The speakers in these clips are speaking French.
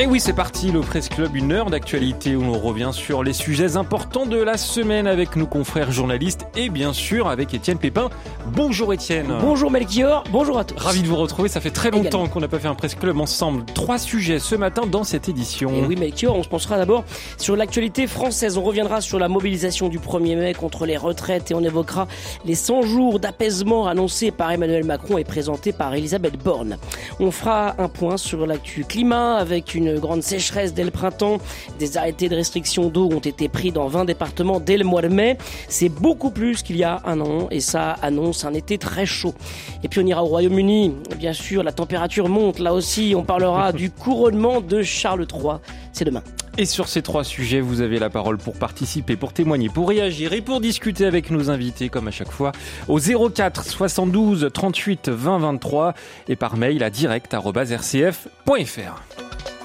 Et oui, c'est parti, le Presse Club, une heure d'actualité où on revient sur les sujets importants de la semaine avec nos confrères journalistes et bien sûr avec Étienne Pépin. Bonjour Étienne. Bonjour Melchior, bonjour à tous. Ravi de vous retrouver, ça fait très longtemps qu'on n'a pas fait un Presse Club ensemble. Trois sujets ce matin dans cette édition. Et oui Melchior, on se pensera d'abord sur l'actualité française. On reviendra sur la mobilisation du 1er mai contre les retraites et on évoquera les 100 jours d'apaisement annoncés par Emmanuel Macron et présentés par Elisabeth Borne. On fera un point sur l'actu climat avec une grande sécheresse dès le printemps. Des arrêtés de restriction d'eau ont été pris dans 20 départements dès le mois de mai. C'est beaucoup plus qu'il y a un an et ça annonce un été très chaud. Et puis on ira au Royaume-Uni. Bien sûr, la température monte. Là aussi, on parlera du couronnement de Charles III. C'est demain. Et sur ces trois sujets, vous avez la parole pour participer, pour témoigner, pour réagir et pour discuter avec nos invités, comme à chaque fois, au 04 72 38 20 23 et par mail à direct.rcf.fr.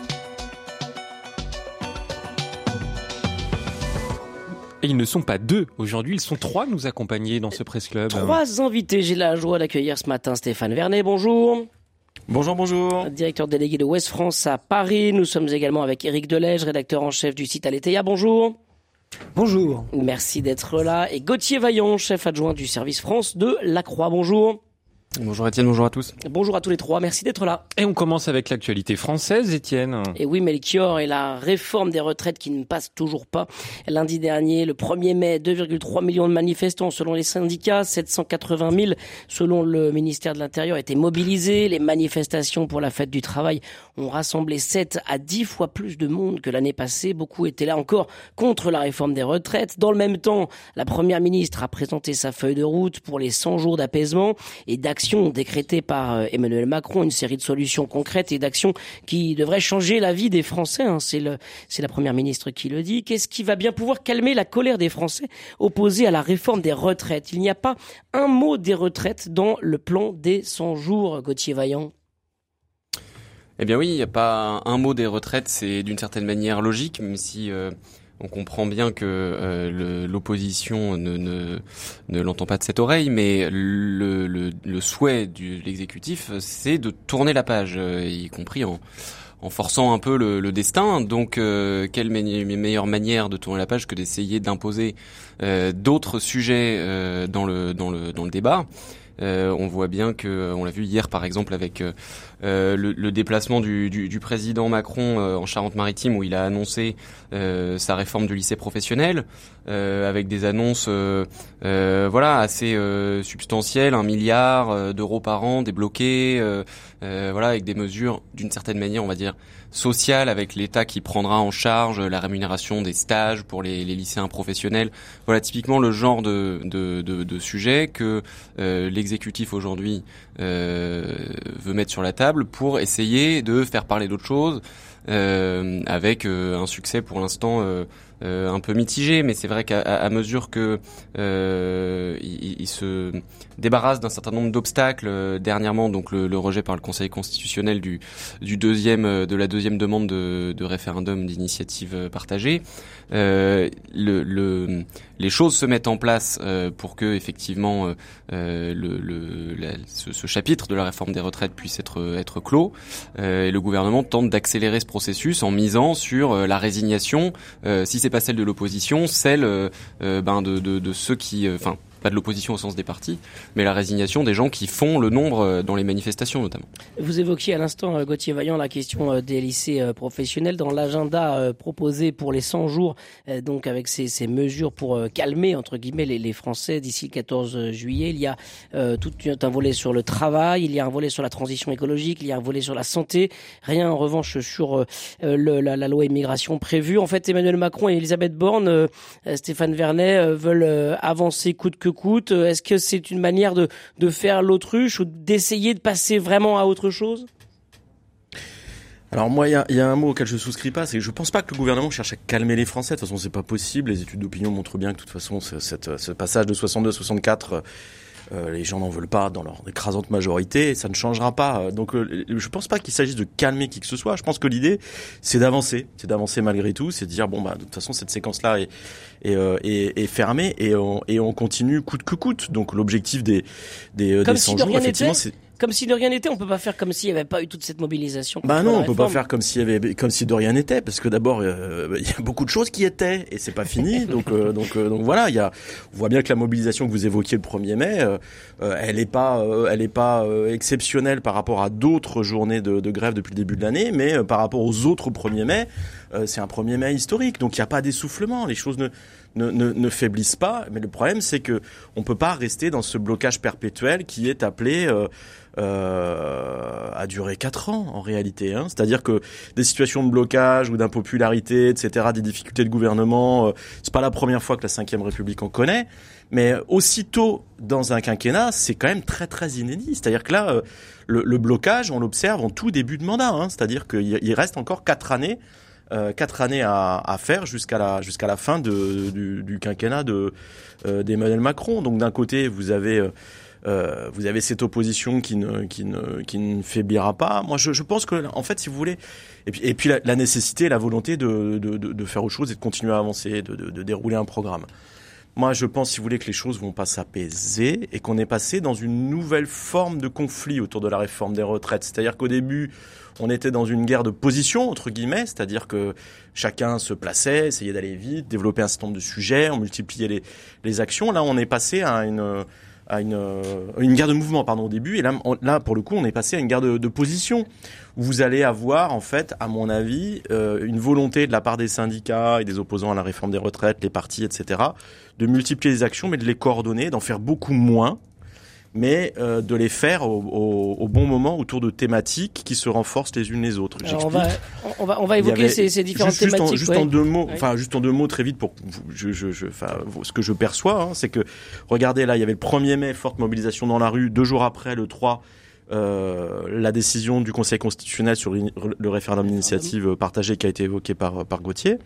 Et ils ne sont pas deux aujourd'hui, ils sont trois nous accompagner dans ce Presse Club. Trois invités. J'ai la joie d'accueillir ce matin Stéphane Vernet. Bonjour. Bonjour, bonjour. Directeur délégué de West France à Paris. Nous sommes également avec Éric Delège, rédacteur en chef du site Aletheia. Bonjour. Bonjour. Merci d'être là. Et Gauthier Vaillant, chef adjoint du service France de La Croix. Bonjour. Bonjour Étienne, bonjour à tous. Bonjour à tous les trois, merci d'être là. Et on commence avec l'actualité française, Étienne. Et oui, Melchior et la réforme des retraites qui ne passe toujours pas. Lundi dernier, le 1er mai, 2,3 millions de manifestants selon les syndicats, 780 000 selon le ministère de l'Intérieur étaient mobilisés. Les manifestations pour la fête du travail ont rassemblé 7 à 10 fois plus de monde que l'année passée. Beaucoup étaient là encore contre la réforme des retraites. Dans le même temps, la première ministre a présenté sa feuille de route pour les 100 jours d'apaisement et d'action décrétée par euh, Emmanuel Macron, une série de solutions concrètes et d'actions qui devraient changer la vie des Français. Hein. C'est la première ministre qui le dit. Qu'est-ce qui va bien pouvoir calmer la colère des Français opposée à la réforme des retraites? Il n'y a pas un mot des retraites dans le plan des 100 jours, Gauthier Vaillant. Eh bien oui, il n'y a pas un mot des retraites, c'est d'une certaine manière logique, même si euh, on comprend bien que euh, l'opposition ne, l'entend pas de cette oreille, mais le, souhait de l'exécutif, c'est de tourner la page, euh, y compris en, forçant un peu le, destin. Donc, euh, quelle meilleure manière de tourner la page que d'essayer d'imposer d'autres sujets dans le dans le débat? On voit bien que, on l'a vu hier par exemple avec le, le, déplacement du, du, du président Macron euh, en Charente-Maritime où il a annoncé sa réforme du lycée professionnel avec des annonces voilà assez substantielles, un milliard d'euros par an débloqués, voilà avec des mesures d'une certaine manière on va dire sociales avec l'État qui prendra en charge la rémunération des stages pour les, les lycéens professionnels. Voilà typiquement le genre de, de, de, de sujet que l'exécutif aujourd'hui veut mettre sur la table pour essayer de faire parler d'autres choses, euh, avec euh, un succès pour l'instant euh, un peu mitigé, mais c'est vrai qu'à mesure que il, se débarrasse d'un certain nombre d'obstacles dernièrement, donc le, rejet par le Conseil constitutionnel du, du deuxième de la deuxième demande de, de référendum d'initiative partagée, le, le, les choses se mettent en place pour que effectivement le, le ce, ce, chapitre de la réforme des retraites puisse être être clos. et le gouvernement tente d'accélérer ce processus en misant sur euh, la résignation, euh, si c'est pas celle de l'opposition, celle euh, ben de, de, de ceux qui, enfin pas de l'opposition au sens des partis, mais la résignation des gens qui font le nombre euh, dans les manifestations notamment. Vous évoquiez à l'instant, euh, Gauthier Vaillant, la question euh, des lycées professionnels dans l'agenda proposé pour les 100 jours, donc avec ces, ces mesures pour calmer entre guillemets les, les Français d'ici le 14 juillet. Il y a tout un volet sur le travail, il y a un volet sur la transition écologique, il y a un volet sur la santé. Rien en revanche sur le, la, la, loi immigration prévue. En fait, Emmanuel Macron et Elisabeth Borne, Stéphane Vernet veulent avancer coûte que coûte Est-ce que c'est une manière de, faire l'autruche ou d'essayer de passer vraiment à autre chose? Alors moi, il y, a, un mot auquel je souscris pas, c'est que je pense pas que le gouvernement cherche à calmer les Français. De toute façon, c'est pas possible. Les études d'opinion montrent bien que de toute façon, ce passage de 62-64 Euh, les gens n'en veulent pas dans leur écrasante majorité, ça ne changera pas. Donc euh, je pense pas qu'il s'agisse de calmer qui que ce soit. Je pense que l'idée, c'est d'avancer, c'est d'avancer malgré tout, c'est de dire bon bah de toute façon cette séquence-là est, est, euh, est, est fermée et on, et on continue coûte que coûte. Donc l'objectif des des, Comme des si 100 de jours, effectivement, c'est Comme si de rien n'était, on peut pas faire comme s'il n'y avait pas eu toute cette mobilisation. bah non, on peut pas faire comme s'il y avait, comme si de rien n'était, parce que d'abord euh, il y a beaucoup de choses qui étaient et c'est pas fini. donc euh, donc euh, donc voilà, il y a, on voit bien que la mobilisation que vous évoquiez le 1er mai, euh, euh, elle est pas, elle est pas exceptionnelle par rapport à d'autres journées de, de grève depuis le début de l'année, mais par rapport aux autres 1er mai, c'est un 1er mai historique. Donc il n'y a pas d'essoufflement, les choses ne ne, ne, ne faiblissent pas. Mais le problème, c'est que on peut pas rester dans ce blocage perpétuel qui est appelé euh, à durer quatre ans en réalité. Hein. C'est-à-dire que des situations de blocage ou d'impopularité, etc., des difficultés de gouvernement, euh, c'est pas la première fois que la Ve République en connaît. Mais aussitôt dans un quinquennat, c'est quand même très très inédit. C'est-à-dire que là, euh, le, le blocage, on l'observe en tout début de mandat. Hein. C'est-à-dire qu'il il reste encore quatre années euh, quatre années à, à faire jusqu'à la jusqu'à la fin de, du, du quinquennat de euh, d'Emmanuel Macron. Donc d'un côté, vous avez euh, vous avez cette opposition qui ne qui ne qui ne faiblira pas. Moi, je, je pense que en fait, si vous voulez, et puis et puis la, la nécessité, la volonté de, de de de faire autre chose et de continuer à avancer, de, de dérouler un programme. Moi, je pense, si vous voulez, que les choses vont pas s'apaiser et qu'on est passé dans une nouvelle forme de conflit autour de la réforme des retraites. C'est-à-dire qu'au début, on était dans une guerre de position, entre guillemets, c'est-à-dire que chacun se plaçait, essayait d'aller vite, développer un certain nombre de sujets, on multipliait les, les actions. Là, on est passé à une à une, une guerre de mouvement pardon au début. Et là là pour le coup on est passé à une guerre de, de position. Où vous allez avoir en fait à mon avis euh, une volonté de la part des syndicats et des opposants à la réforme des retraites les partis etc de multiplier les actions mais de les coordonner d'en faire beaucoup moins mais euh, de les faire au, au, au bon moment autour de thématiques qui se renforcent les unes les autres Alors, on va, on va, on va évoquer avait- ces, ces différentes juste, juste en- thématiques. juste ouais. en deux mots, Ouais. enfin juste en deux mots très vite pour je, je, je, ce que je perçois, hein, c'est que regardez là, il y avait le 1er mai forte mobilisation dans la rue, deux jours après le 3 euh, la décision du Conseil constitutionnel sur le référendum d'initiative partagée qui a été évoqué par par Gauthier.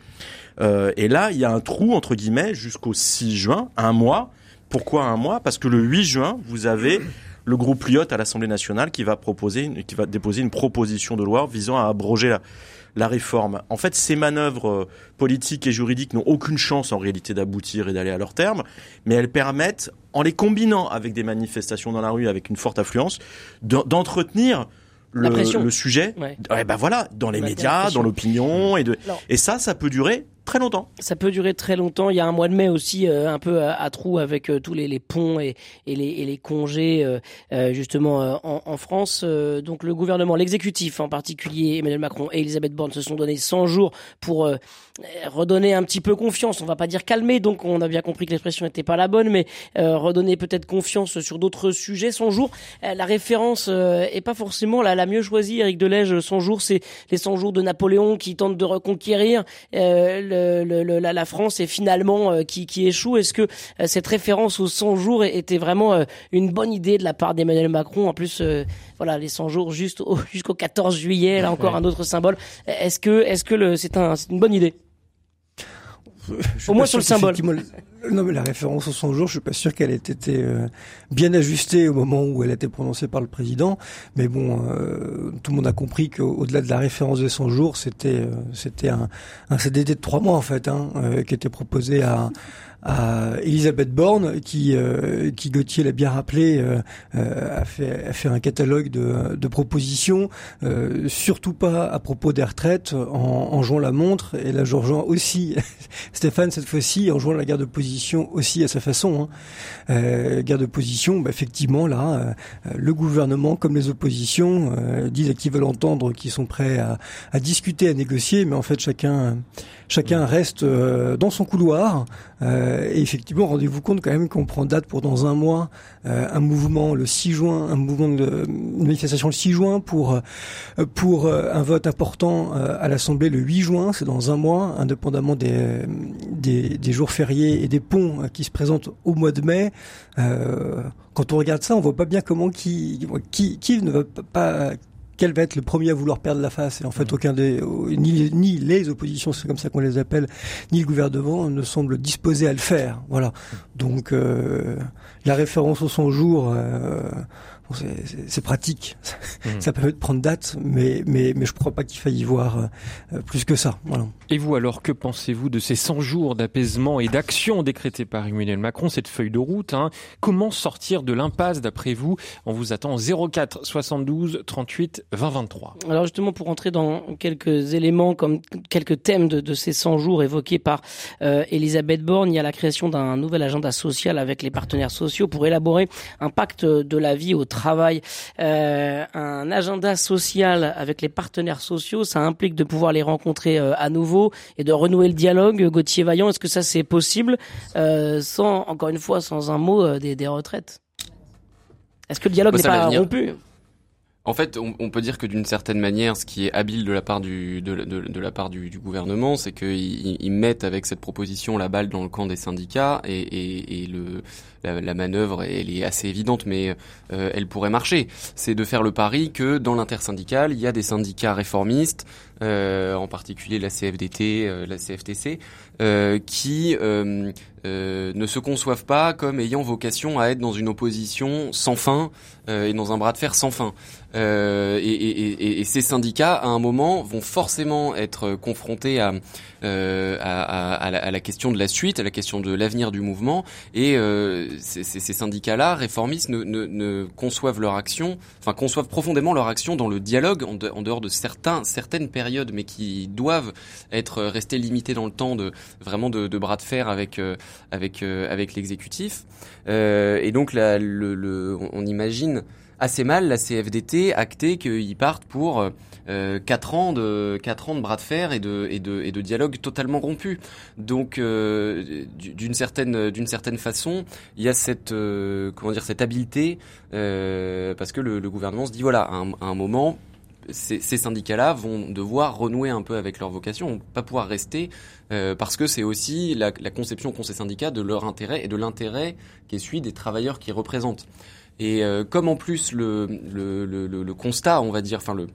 Euh, et là, il y a un trou entre guillemets jusqu'au 6 juin, un mois. Pourquoi un mois? Parce que le 8 juin, vous avez le groupe Lyotte à l'Assemblée nationale qui va proposer, une- qui va déposer une proposition de loi visant à abroger la, la réforme. En fait, ces manœuvres euh, politiques et juridiques n'ont aucune chance en réalité d'aboutir et d'aller à leur terme, mais elles permettent, en les combinant avec des manifestations dans la rue, avec une forte affluence, d'en- d'entretenir le, le sujet. Ouais. Ouais, ben voilà, dans les La médias, dans l'opinion, et de, Alors- et ça, ça peut durer très longtemps. Ça peut durer très longtemps. Il y a un mois de mai aussi euh, un peu à, à trous avec euh, tous les, les ponts et, et, les, et les congés euh, euh, justement en, en France. Donc le gouvernement, l'exécutif en particulier, Emmanuel Macron et Elisabeth Borne se sont donné 100 jours pour redonner un petit peu confiance. On va pas dire calmer, donc on a bien compris que l'expression n'était pas la bonne, mais redonner peut-être confiance sur d'autres sujets. 100 jours, la référence est pas forcément la, la mieux choisie. Eric Delège, 100 jours, c'est les 100 jours de Napoléon qui tente de reconquérir le, le- le- la, la France et finalement euh, qui, qui échoue. Est-ce que euh, cette référence aux 100 jours était vraiment euh, une bonne idée de la part d'Emmanuel Macron? En plus, voilà, les 100 jours juste au- jusqu'au 14 juillet, là encore un autre symbole. Est-ce que est-ce que le- c'est un, c'est une bonne idée? Au moins sur le symbole. Non, mais la référence aux 100 jours, je suis pas sûr qu'elle ait été euh, bien ajustée au moment où elle a été prononcée par le président. Mais bon, euh, tout le monde a compris qu'au-delà de la référence des 100 jours, c'était euh, c'était un, un CDD de trois mois en fait, hein, euh, qui était proposé à à Elisabeth Borne, qui, euh, qui Gauthier l'a bien rappelé, euh, a, fait, a fait un catalogue de, de propositions, surtout pas à propos des retraites, en, en jouant la montre. Et là, je rejoins aussi Stéphane cette fois-ci, en jouant la guerre de position aussi à sa façon. Hein. Euh, guerre position, bah, effectivement, là, euh, le gouvernement comme les oppositions euh, disent qu'ils veulent entendre, qu'ils sont prêts à, à discuter, à négocier, mais en fait, chacun chacun reste euh, dans son couloir. Euh, et effectivement, rendez-vous compte quand même qu'on prend date pour dans un mois euh, un mouvement le 6 juin, un mouvement de une manifestation le 6 juin pour pour un vote important à l'Assemblée le 8 juin, c'est dans un mois, indépendamment des, des des jours fériés et des ponts qui se présentent au mois de mai. Euh, quand on regarde ça, on voit pas bien comment qui qui qui ne va pas quel va être le premier à vouloir perdre la face Et en fait, aucun des, ni, ni les oppositions, c'est comme ça qu'on les appelle, ni le gouvernement ne semble disposé à le faire. Voilà. Donc, la référence au 100 jours, c'est pratique, mmh. ça permet de prendre date, mais mais mais je crois pas qu'il faille y voir euh, plus que ça. Voilà. Et vous alors, que pensez-vous de ces 100 jours d'apaisement et d'action décrétés par Emmanuel Macron, cette feuille de route hein? Comment sortir de l'impasse d'après vous On vous attend 04 72 38 20 23. Alors justement, pour entrer dans quelques éléments, comme quelques thèmes de, de ces 100 jours évoqués par euh, Elisabeth Borne, il y a la création d'un nouvel agenda social avec les partenaires sociaux pour élaborer un pacte de la vie au travail travail, euh, un agenda social avec les partenaires sociaux, ça implique de pouvoir les rencontrer euh, à nouveau et de renouer le dialogue. Gauthier Vaillant, est-ce que ça c'est possible euh, sans, encore une fois, sans un mot des, des retraites? Est-ce que le dialogue n'est pas rompu? En fait, on, peut dire que d'une certaine manière, ce qui est habile de la part du gouvernement, c'est qu'ils ils mettent avec cette proposition la balle dans le camp des syndicats et le la, la, manœuvre elle est assez évidente, mais euh, elle pourrait marcher. C'est de faire le pari que dans l'intersyndicale, il y a des syndicats réformistes, euh, en particulier la CFDT, euh, la CFTC, euh, qui euh, ne se conçoivent pas comme ayant vocation à être dans une opposition sans fin et dans un bras de fer sans fin. Euh, et, et, et, ces syndicats, à un moment, vont forcément être confrontés à, euh, à, à, la, à, la, question de la suite, à la question de l'avenir du mouvement. Et euh, ces, ces syndicats-là, réformistes, ne, ne, ne, conçoivent leur action, enfin conçoivent profondément leur action dans le dialogue, en, dehors de certains, certaines périodes, mais qui doivent être restées limitées dans le temps, de vraiment de, de bras de fer avec euh, avec euh, avec l'exécutif. et donc là, le, le, on imagine assez mal la CFDT acté qu'ils partent pour euh, 4 ans de 4 ans de bras de fer et de et de et de dialogue totalement rompu. Donc euh, d'une certaine d'une certaine façon, il y a cette euh, comment dire cette habileté euh, parce que le, le, gouvernement se dit voilà à un, moment ces, ces syndicats-là vont devoir renouer un peu avec leur vocation, pas pouvoir rester euh, parce que c'est aussi la, la conception qu'ont ces syndicats de leur intérêt et de l'intérêt qui est celui des travailleurs qu'ils représentent. Et euh, comme en plus le, le, le, le, constat, on va dire, enfin le,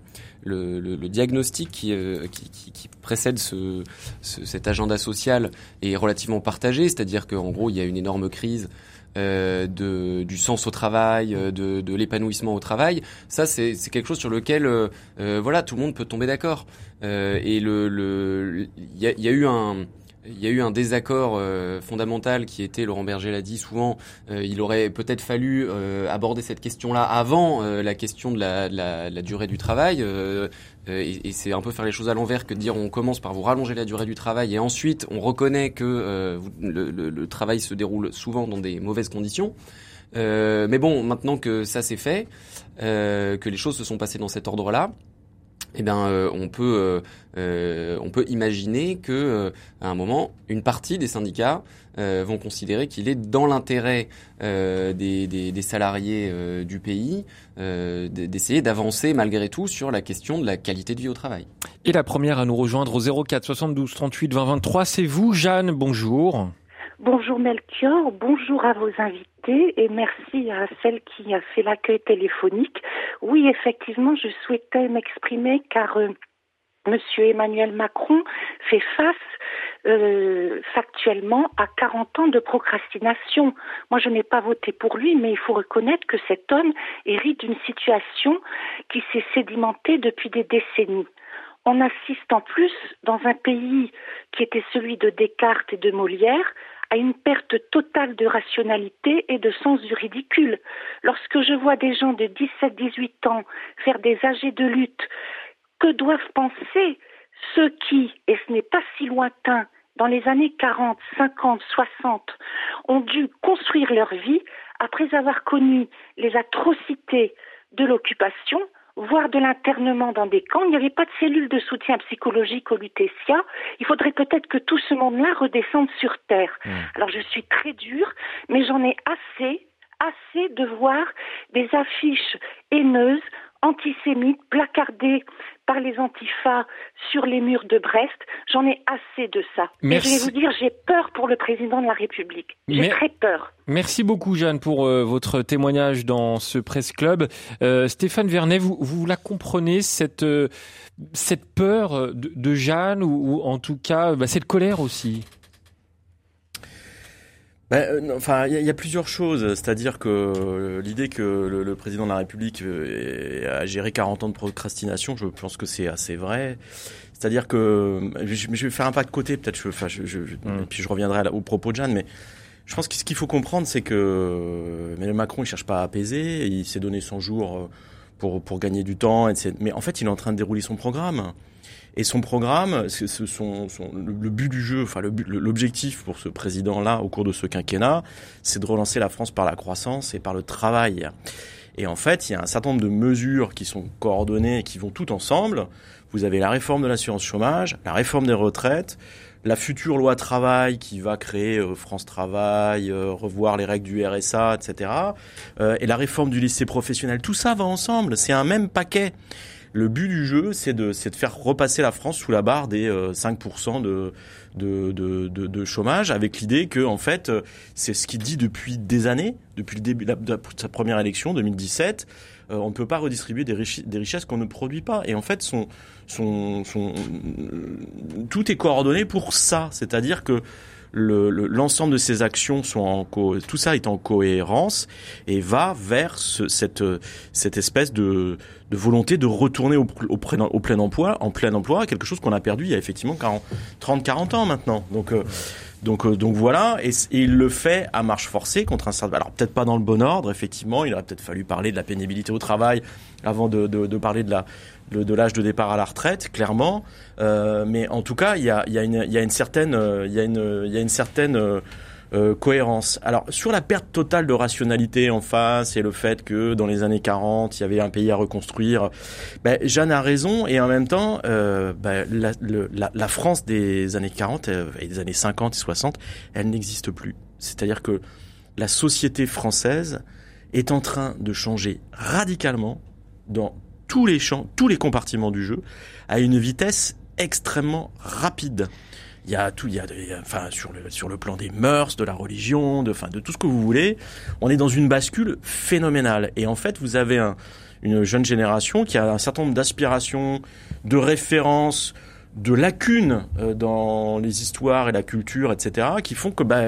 le, le, diagnostic qui, euh, qui, qui, qui, précède ce, ce, cet agenda social est relativement partagé, c'est-à-dire qu'en gros il y a une énorme crise euh, de, du sens au travail, euh, de, de l'épanouissement au travail. Ça, c'est quelque chose sur lequel, euh, voilà, tout le monde peut tomber d'accord. et le, il y a, y a eu un il y a eu un désaccord euh, fondamental qui était, Laurent Berger l'a dit souvent, euh, il aurait peut-être fallu euh, aborder cette question-là avant la question de la, durée du travail. et, c'est un peu faire les choses à l'envers que de dire on commence par vous rallonger la durée du travail et ensuite on reconnaît que le, le, le, travail se déroule souvent dans des mauvaises conditions. mais bon, maintenant que ça c'est fait, que les choses se sont passées dans cet ordre-là, eh bien, euh, on peut euh, euh, on peut imaginer que à un moment, une partie des syndicats vont considérer qu'il est dans l'intérêt des, des, des, salariés du pays d'essayer d'avancer malgré tout sur la question de la qualité de vie au travail. Et la première à nous rejoindre au 04 72 38 20 23, c'est vous, Jeanne. Bonjour. Bonjour Melchior, bonjour à vos invités et merci à celle qui a fait l'accueil téléphonique. Oui, effectivement, je souhaitais m'exprimer car euh, Monsieur Emmanuel Macron fait face euh, factuellement à 40 ans de procrastination. Moi, je n'ai pas voté pour lui, mais il faut reconnaître que cet homme hérite d'une situation qui s'est sédimentée depuis des décennies. On assiste en plus, dans un pays qui était celui de Descartes et de Molière, à une perte totale de rationalité et de sens du ridicule. Lorsque je vois des gens de 17-18 ans faire des âgés de lutte, que doivent penser ceux qui, et ce n'est pas si lointain, dans les années 40, 50, 60, ont dû construire leur vie après avoir connu les atrocités de l'occupation, voire de l'internement dans des camps. Il n'y avait pas de cellules de soutien psychologique au Lutetia. Il faudrait peut-être que tout ce monde-là redescende sur Terre. Mmh. Alors je suis très dure, mais j'en ai assez, assez de voir des affiches haineuses, antisémites, placardées par les antifas sur les murs de Brest. J'en ai assez de ça. Merci. Et je vais vous dire, j'ai peur pour le président de la République. J'ai très peur. Merci beaucoup Jeanne pour euh, votre témoignage dans ce Presse Club. Euh, Stéphane Vernet, vous, vous la comprenez cette euh, cette peur de, de Jeanne ou, ou en tout cas bah, cette colère aussi? Ben, euh, Enfin, il y, a- il y a plusieurs choses. C'est-à-dire que euh, l'idée que le, le président de la République euh, a géré 40 ans de procrastination, je pense que c'est assez vrai. C'est-à-dire que je, je vais faire un pas de côté, peut-être. Je, enfin, je, je- Mm. et puis je reviendrai au propos de Jeanne, mais je pense que ce qu'il faut comprendre, c'est que Emmanuel Macron, il cherche pas à apaiser. Il s'est donné 100 jours pour pour gagner du temps, etc. Mais en fait, il est en train de dérouler son programme. Et son programme, c'est ce son, son- le, but du jeu, enfin l'objectif pour ce président-là au cours de ce quinquennat, c'est de relancer la France par la croissance et par le travail. Et en fait, il y a un certain nombre de mesures qui sont coordonnées et qui vont toutes ensemble. Vous avez la réforme de l'assurance chômage, la réforme des retraites, la future loi travail qui va créer euh, France Travail, euh, revoir les règles du RSA, etc. euh, et la réforme du lycée professionnel. Tout ça va ensemble. C'est un même paquet. Le but du jeu, c'est de, de faire repasser la France sous la barre des euh, 5% de, de, de, de, chômage, avec l'idée que, en fait, euh, c'est ce qu'il dit depuis des années, depuis le début de, sa première élection, 2017. euh, on ne peut pas redistribuer des, des richesses qu'on ne produit pas. Et en fait, son, son, son, euh, tout est coordonné pour ça. C'est-à-dire que le- le- l'ensemble de ces actions sont en co tout ça est en cohérence et va vers ce- cette cette espèce de, de volonté de retourner au, au, au plein emploi en plein emploi quelque chose qu'on a perdu il y a effectivement 40 30 40 ans maintenant. Donc euh, donc euh, donc voilà et, il le fait à marche forcée contre un certain alors peut-être pas dans le bon ordre effectivement il aurait peut-être fallu parler de la pénibilité au travail avant de, parler de la de, l'âge de départ à la retraite, clairement. Euh, mais en tout cas, il y a, une, certaine, euh, il y a une, il y a une certaine euh, cohérence. Alors sur la perte totale de rationalité en face et le fait que dans les années 40, il y avait un pays à reconstruire, ben, Jeanne a raison et en même temps, euh, ben, la, la, la France des années 40 euh, et des années 50 et 60, elle n'existe plus. C'est-à-dire que la société française est en train de changer radicalement dans tous les champs, tous les compartiments du jeu, à une vitesse extrêmement rapide. Il y a tout, il y a, enfin, sur le, sur le plan des mœurs, de la religion, de, enfin, de tout ce que vous voulez. On est dans une bascule phénoménale. Et en fait, vous avez un, une jeune génération qui a un certain nombre d'aspirations, de références, de lacunes euh, dans les histoires et la culture, etc., qui font que, bah,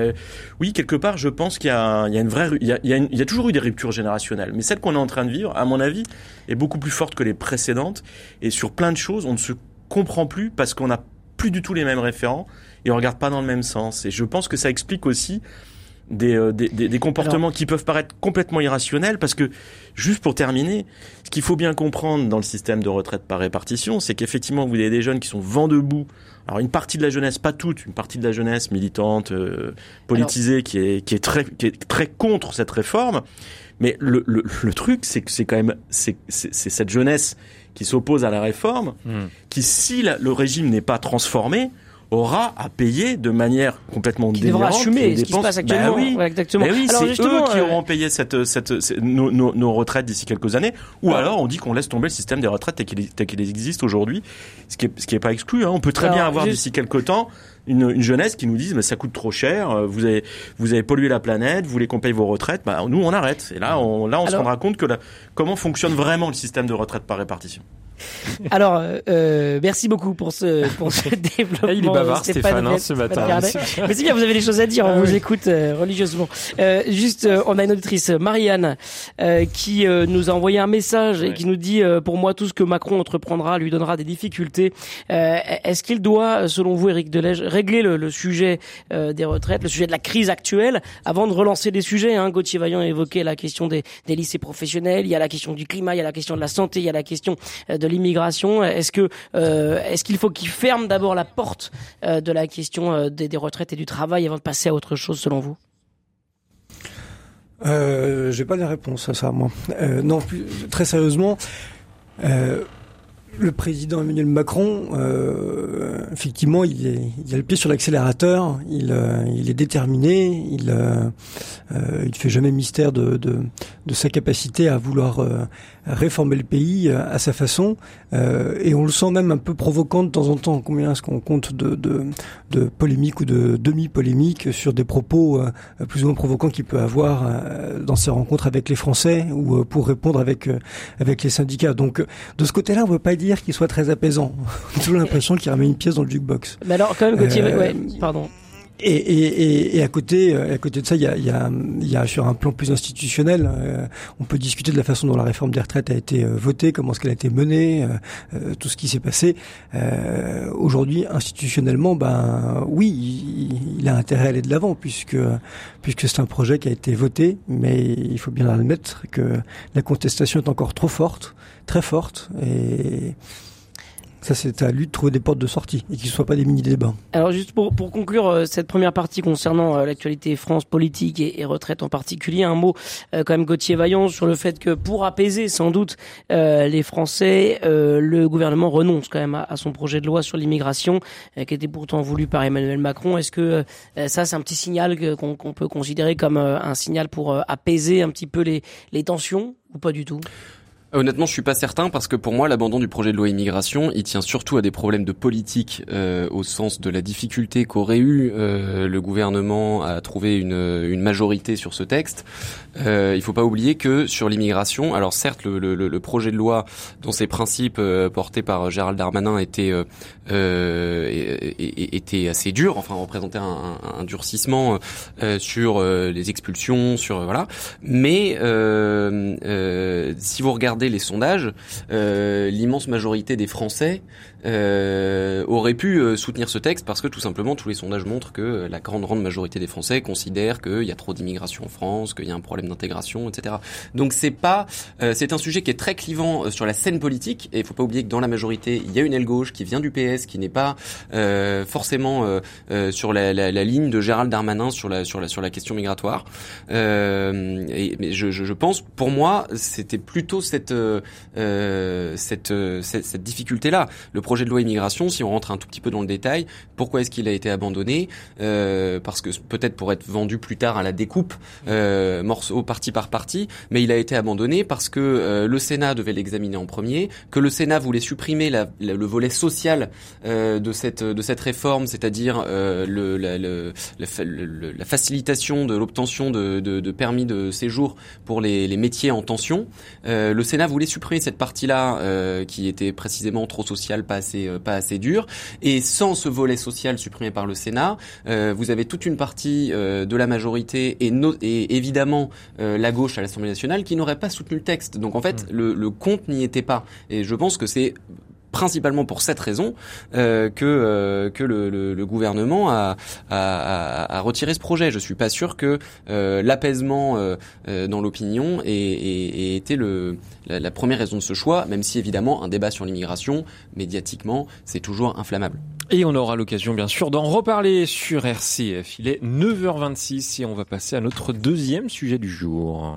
oui, quelque part, je pense qu'il y a, il y a une vraie, il y a, il y a il y a toujours eu des ruptures générationnelles, mais celle qu'on est en train de vivre, à mon avis, est beaucoup plus forte que les précédentes. Et sur plein de choses, on ne se comprend plus parce qu'on n'a plus du tout les mêmes référents et on regarde pas dans le même sens. Et je pense que ça explique aussi des, euh, des, des, des comportements qui peuvent paraître complètement irrationnels parce que, juste pour terminer, ce qu'il faut bien comprendre dans le système de retraite par répartition, c'est qu'effectivement, vous avez des jeunes qui sont vent debout. Alors, une partie de la jeunesse, pas toute, une partie de la jeunesse militante, euh, politisée, qui, est, qui, est très, qui est très contre cette réforme. Mais le, le, le truc, c'est que c'est quand même c'est cette jeunesse qui s'oppose à la réforme, Hmm. qui, si la- le régime n'est pas transformé, aura à payer de manière complètement Qui devra délirante assumer les ce qui se dépenses- passe actuellement. Bah oui. Ouais, exactement. Mais oui, Alors, c'est eux qui euh, auront payé cette, cette, cette- nos, nos- nos retraites d'ici quelques années. Ou Alors- alors on dit qu'on laisse tomber le système des retraites tel qu'il tel qu'il existe aujourd'hui, ce qui est, ce qui est pas exclu. Hein. On peut très Alors, bien avoir juste- d'ici quelques temps une, une jeunesse qui nous dise mais ça coûte trop cher, euh, vous avez vous avez pollué la planète, vous voulez qu'on paye vos retraites, bah nous on arrête. Et là on là on se rendra compte que la, comment fonctionne vraiment le système de retraite par répartition. Alors, euh, euh, merci beaucoup pour ce, pour ce développement. Ah, il est bavard, Stéphane Stéphane, hein, ce matin. Mais c'est bien, vous avez des choses à dire, on Ah vous oui. écoute euh, religieusement. Euh, juste, euh, on a une auditrice, Marianne, euh, qui euh, nous a envoyé un message et Ouais. qui nous dit, euh, pour moi, tout ce que Macron entreprendra lui donnera des difficultés. Euh, Est-ce qu'il doit, selon vous, Éric Delège, régler le, le sujet euh, des retraites, le sujet de la crise actuelle, avant de relancer des sujets hein? Gauthier Vaillant a évoqué la question des, des lycées professionnels, il y a la question du climat, il y a la question de la santé, il y a la question euh, de l'immigration. Euh, est-ce qu'il faut qu'il ferme d'abord la porte euh, de la question euh, des, retraites et du travail avant de passer à autre chose, selon vous? J'ai pas de réponse à ça, moi. Non, très sérieusement, le président Emmanuel Macron, euh, effectivement, il, a le pied sur l'accélérateur, il, euh, est déterminé, il euh, euh, fait jamais mystère de, sa capacité à vouloir réformer le pays à sa façon, et on le sent même un peu provoquant de temps en temps. Combien est-ce qu'on compte de, de, de polémiques ou de demi-polémiques sur des propos plus ou moins provoquants qu'il peut avoir dans ses rencontres avec les Français ou pour répondre avec avec les syndicats. Donc de ce côté-là, on ne veut pas dire qu'il soit très apaisant. On a toujours l'impression qu'il remet une pièce dans le jukebox. Mais alors, quand même, Gauthier, euh, ouais, pardon. Et, et, et, à côté, euh, à côté de ça, il y a, y, a, y a sur un plan plus institutionnel, euh, on peut discuter de la façon dont la réforme des retraites a été votée, comment est-ce qu'elle a été menée, tout ce qui s'est passé. Aujourd'hui, institutionnellement, ben oui, il, il, a intérêt à aller de l'avant puisque puisque c'est un projet qui a été voté, mais il faut bien admettre que la contestation est encore trop forte, très forte, et ça, c'est à lui de trouver des portes de sortie et qu'il ne soit pas des mini-débats. Alors, juste pour, pour conclure euh, cette première partie concernant euh, l'actualité France politique et, et, retraite en particulier, un mot euh, quand même Gauthier Vaillant sur le fait que pour apaiser sans doute les Français, le gouvernement renonce quand même à, son projet de loi sur l'immigration qui était pourtant voulu par Emmanuel Macron. Est-ce que ça, c'est un petit signal qu'on peut considérer comme un signal pour apaiser un petit peu les, les tensions ou pas du tout? Honnêtement, je suis pas certain parce que pour moi, l'abandon du projet de loi immigration, il tient surtout à des problèmes de politique euh, au sens de la difficulté qu'aurait eu euh, le gouvernement à trouver une, une, majorité sur ce texte. Euh, il faut pas oublier que sur l'immigration, alors certes, le, projet de loi dont ses principes euh, portés par Gérald Darmanin étaient euh, assez dur, enfin représentait un, un, durcissement sur les expulsions, sur voilà. Mais si vous regardez les sondages, euh, l'immense majorité des Français euh, aurait pu euh, soutenir ce texte parce que tout simplement tous les sondages montrent que la grande grande majorité des Français considèrent qu'il y a trop d'immigration en France, qu'il y a un problème d'intégration, etc. Donc c'est pas, euh, c'est un sujet qui est très clivant sur la scène politique et il faut pas oublier que dans la majorité il y a une aile gauche qui vient du PS, qui n'est pas forcément sur la, la, la, ligne de Gérald Darmanin sur la sur la sur la question migratoire. et, mais je, je, je pense, pour moi, c'était plutôt cette cette, cette, cette difficulté là. Le projet de loi immigration, si on rentre un tout petit peu dans le détail, pourquoi est-ce qu'il a été abandonné euh, Parce que peut-être pour être vendu plus tard à la découpe, euh, morceau partie par partie, mais il a été abandonné parce que euh, le Sénat devait l'examiner en premier, que le Sénat voulait supprimer la, la, le volet social euh, de cette de cette réforme, c'est-à-dire euh, le, la, la, facilitation de l'obtention de, de, de, permis de séjour pour les, les métiers en tension. le Sénat voulait supprimer cette partie-là qui était précisément trop sociale, pas euh, pas assez dur. Et sans ce volet social supprimé par le Sénat, euh, vous avez toute une partie euh, de la majorité et, et évidemment la gauche à l'Assemblée nationale qui n'aurait pas soutenu le texte. Donc en fait, mmh. le, le compte n'y était pas. Et je pense que c'est principalement pour cette raison euh, que euh, que le, le, le gouvernement a, retiré ce projet. Je suis pas sûr que euh, l'apaisement euh, euh, dans l'opinion ait, ait, été la, première raison de ce choix, même si évidemment un débat sur l'immigration médiatiquement c'est toujours inflammable. Et on aura l'occasion bien sûr d'en reparler sur RCF. Il est 9h26 et on va passer à notre deuxième sujet du jour.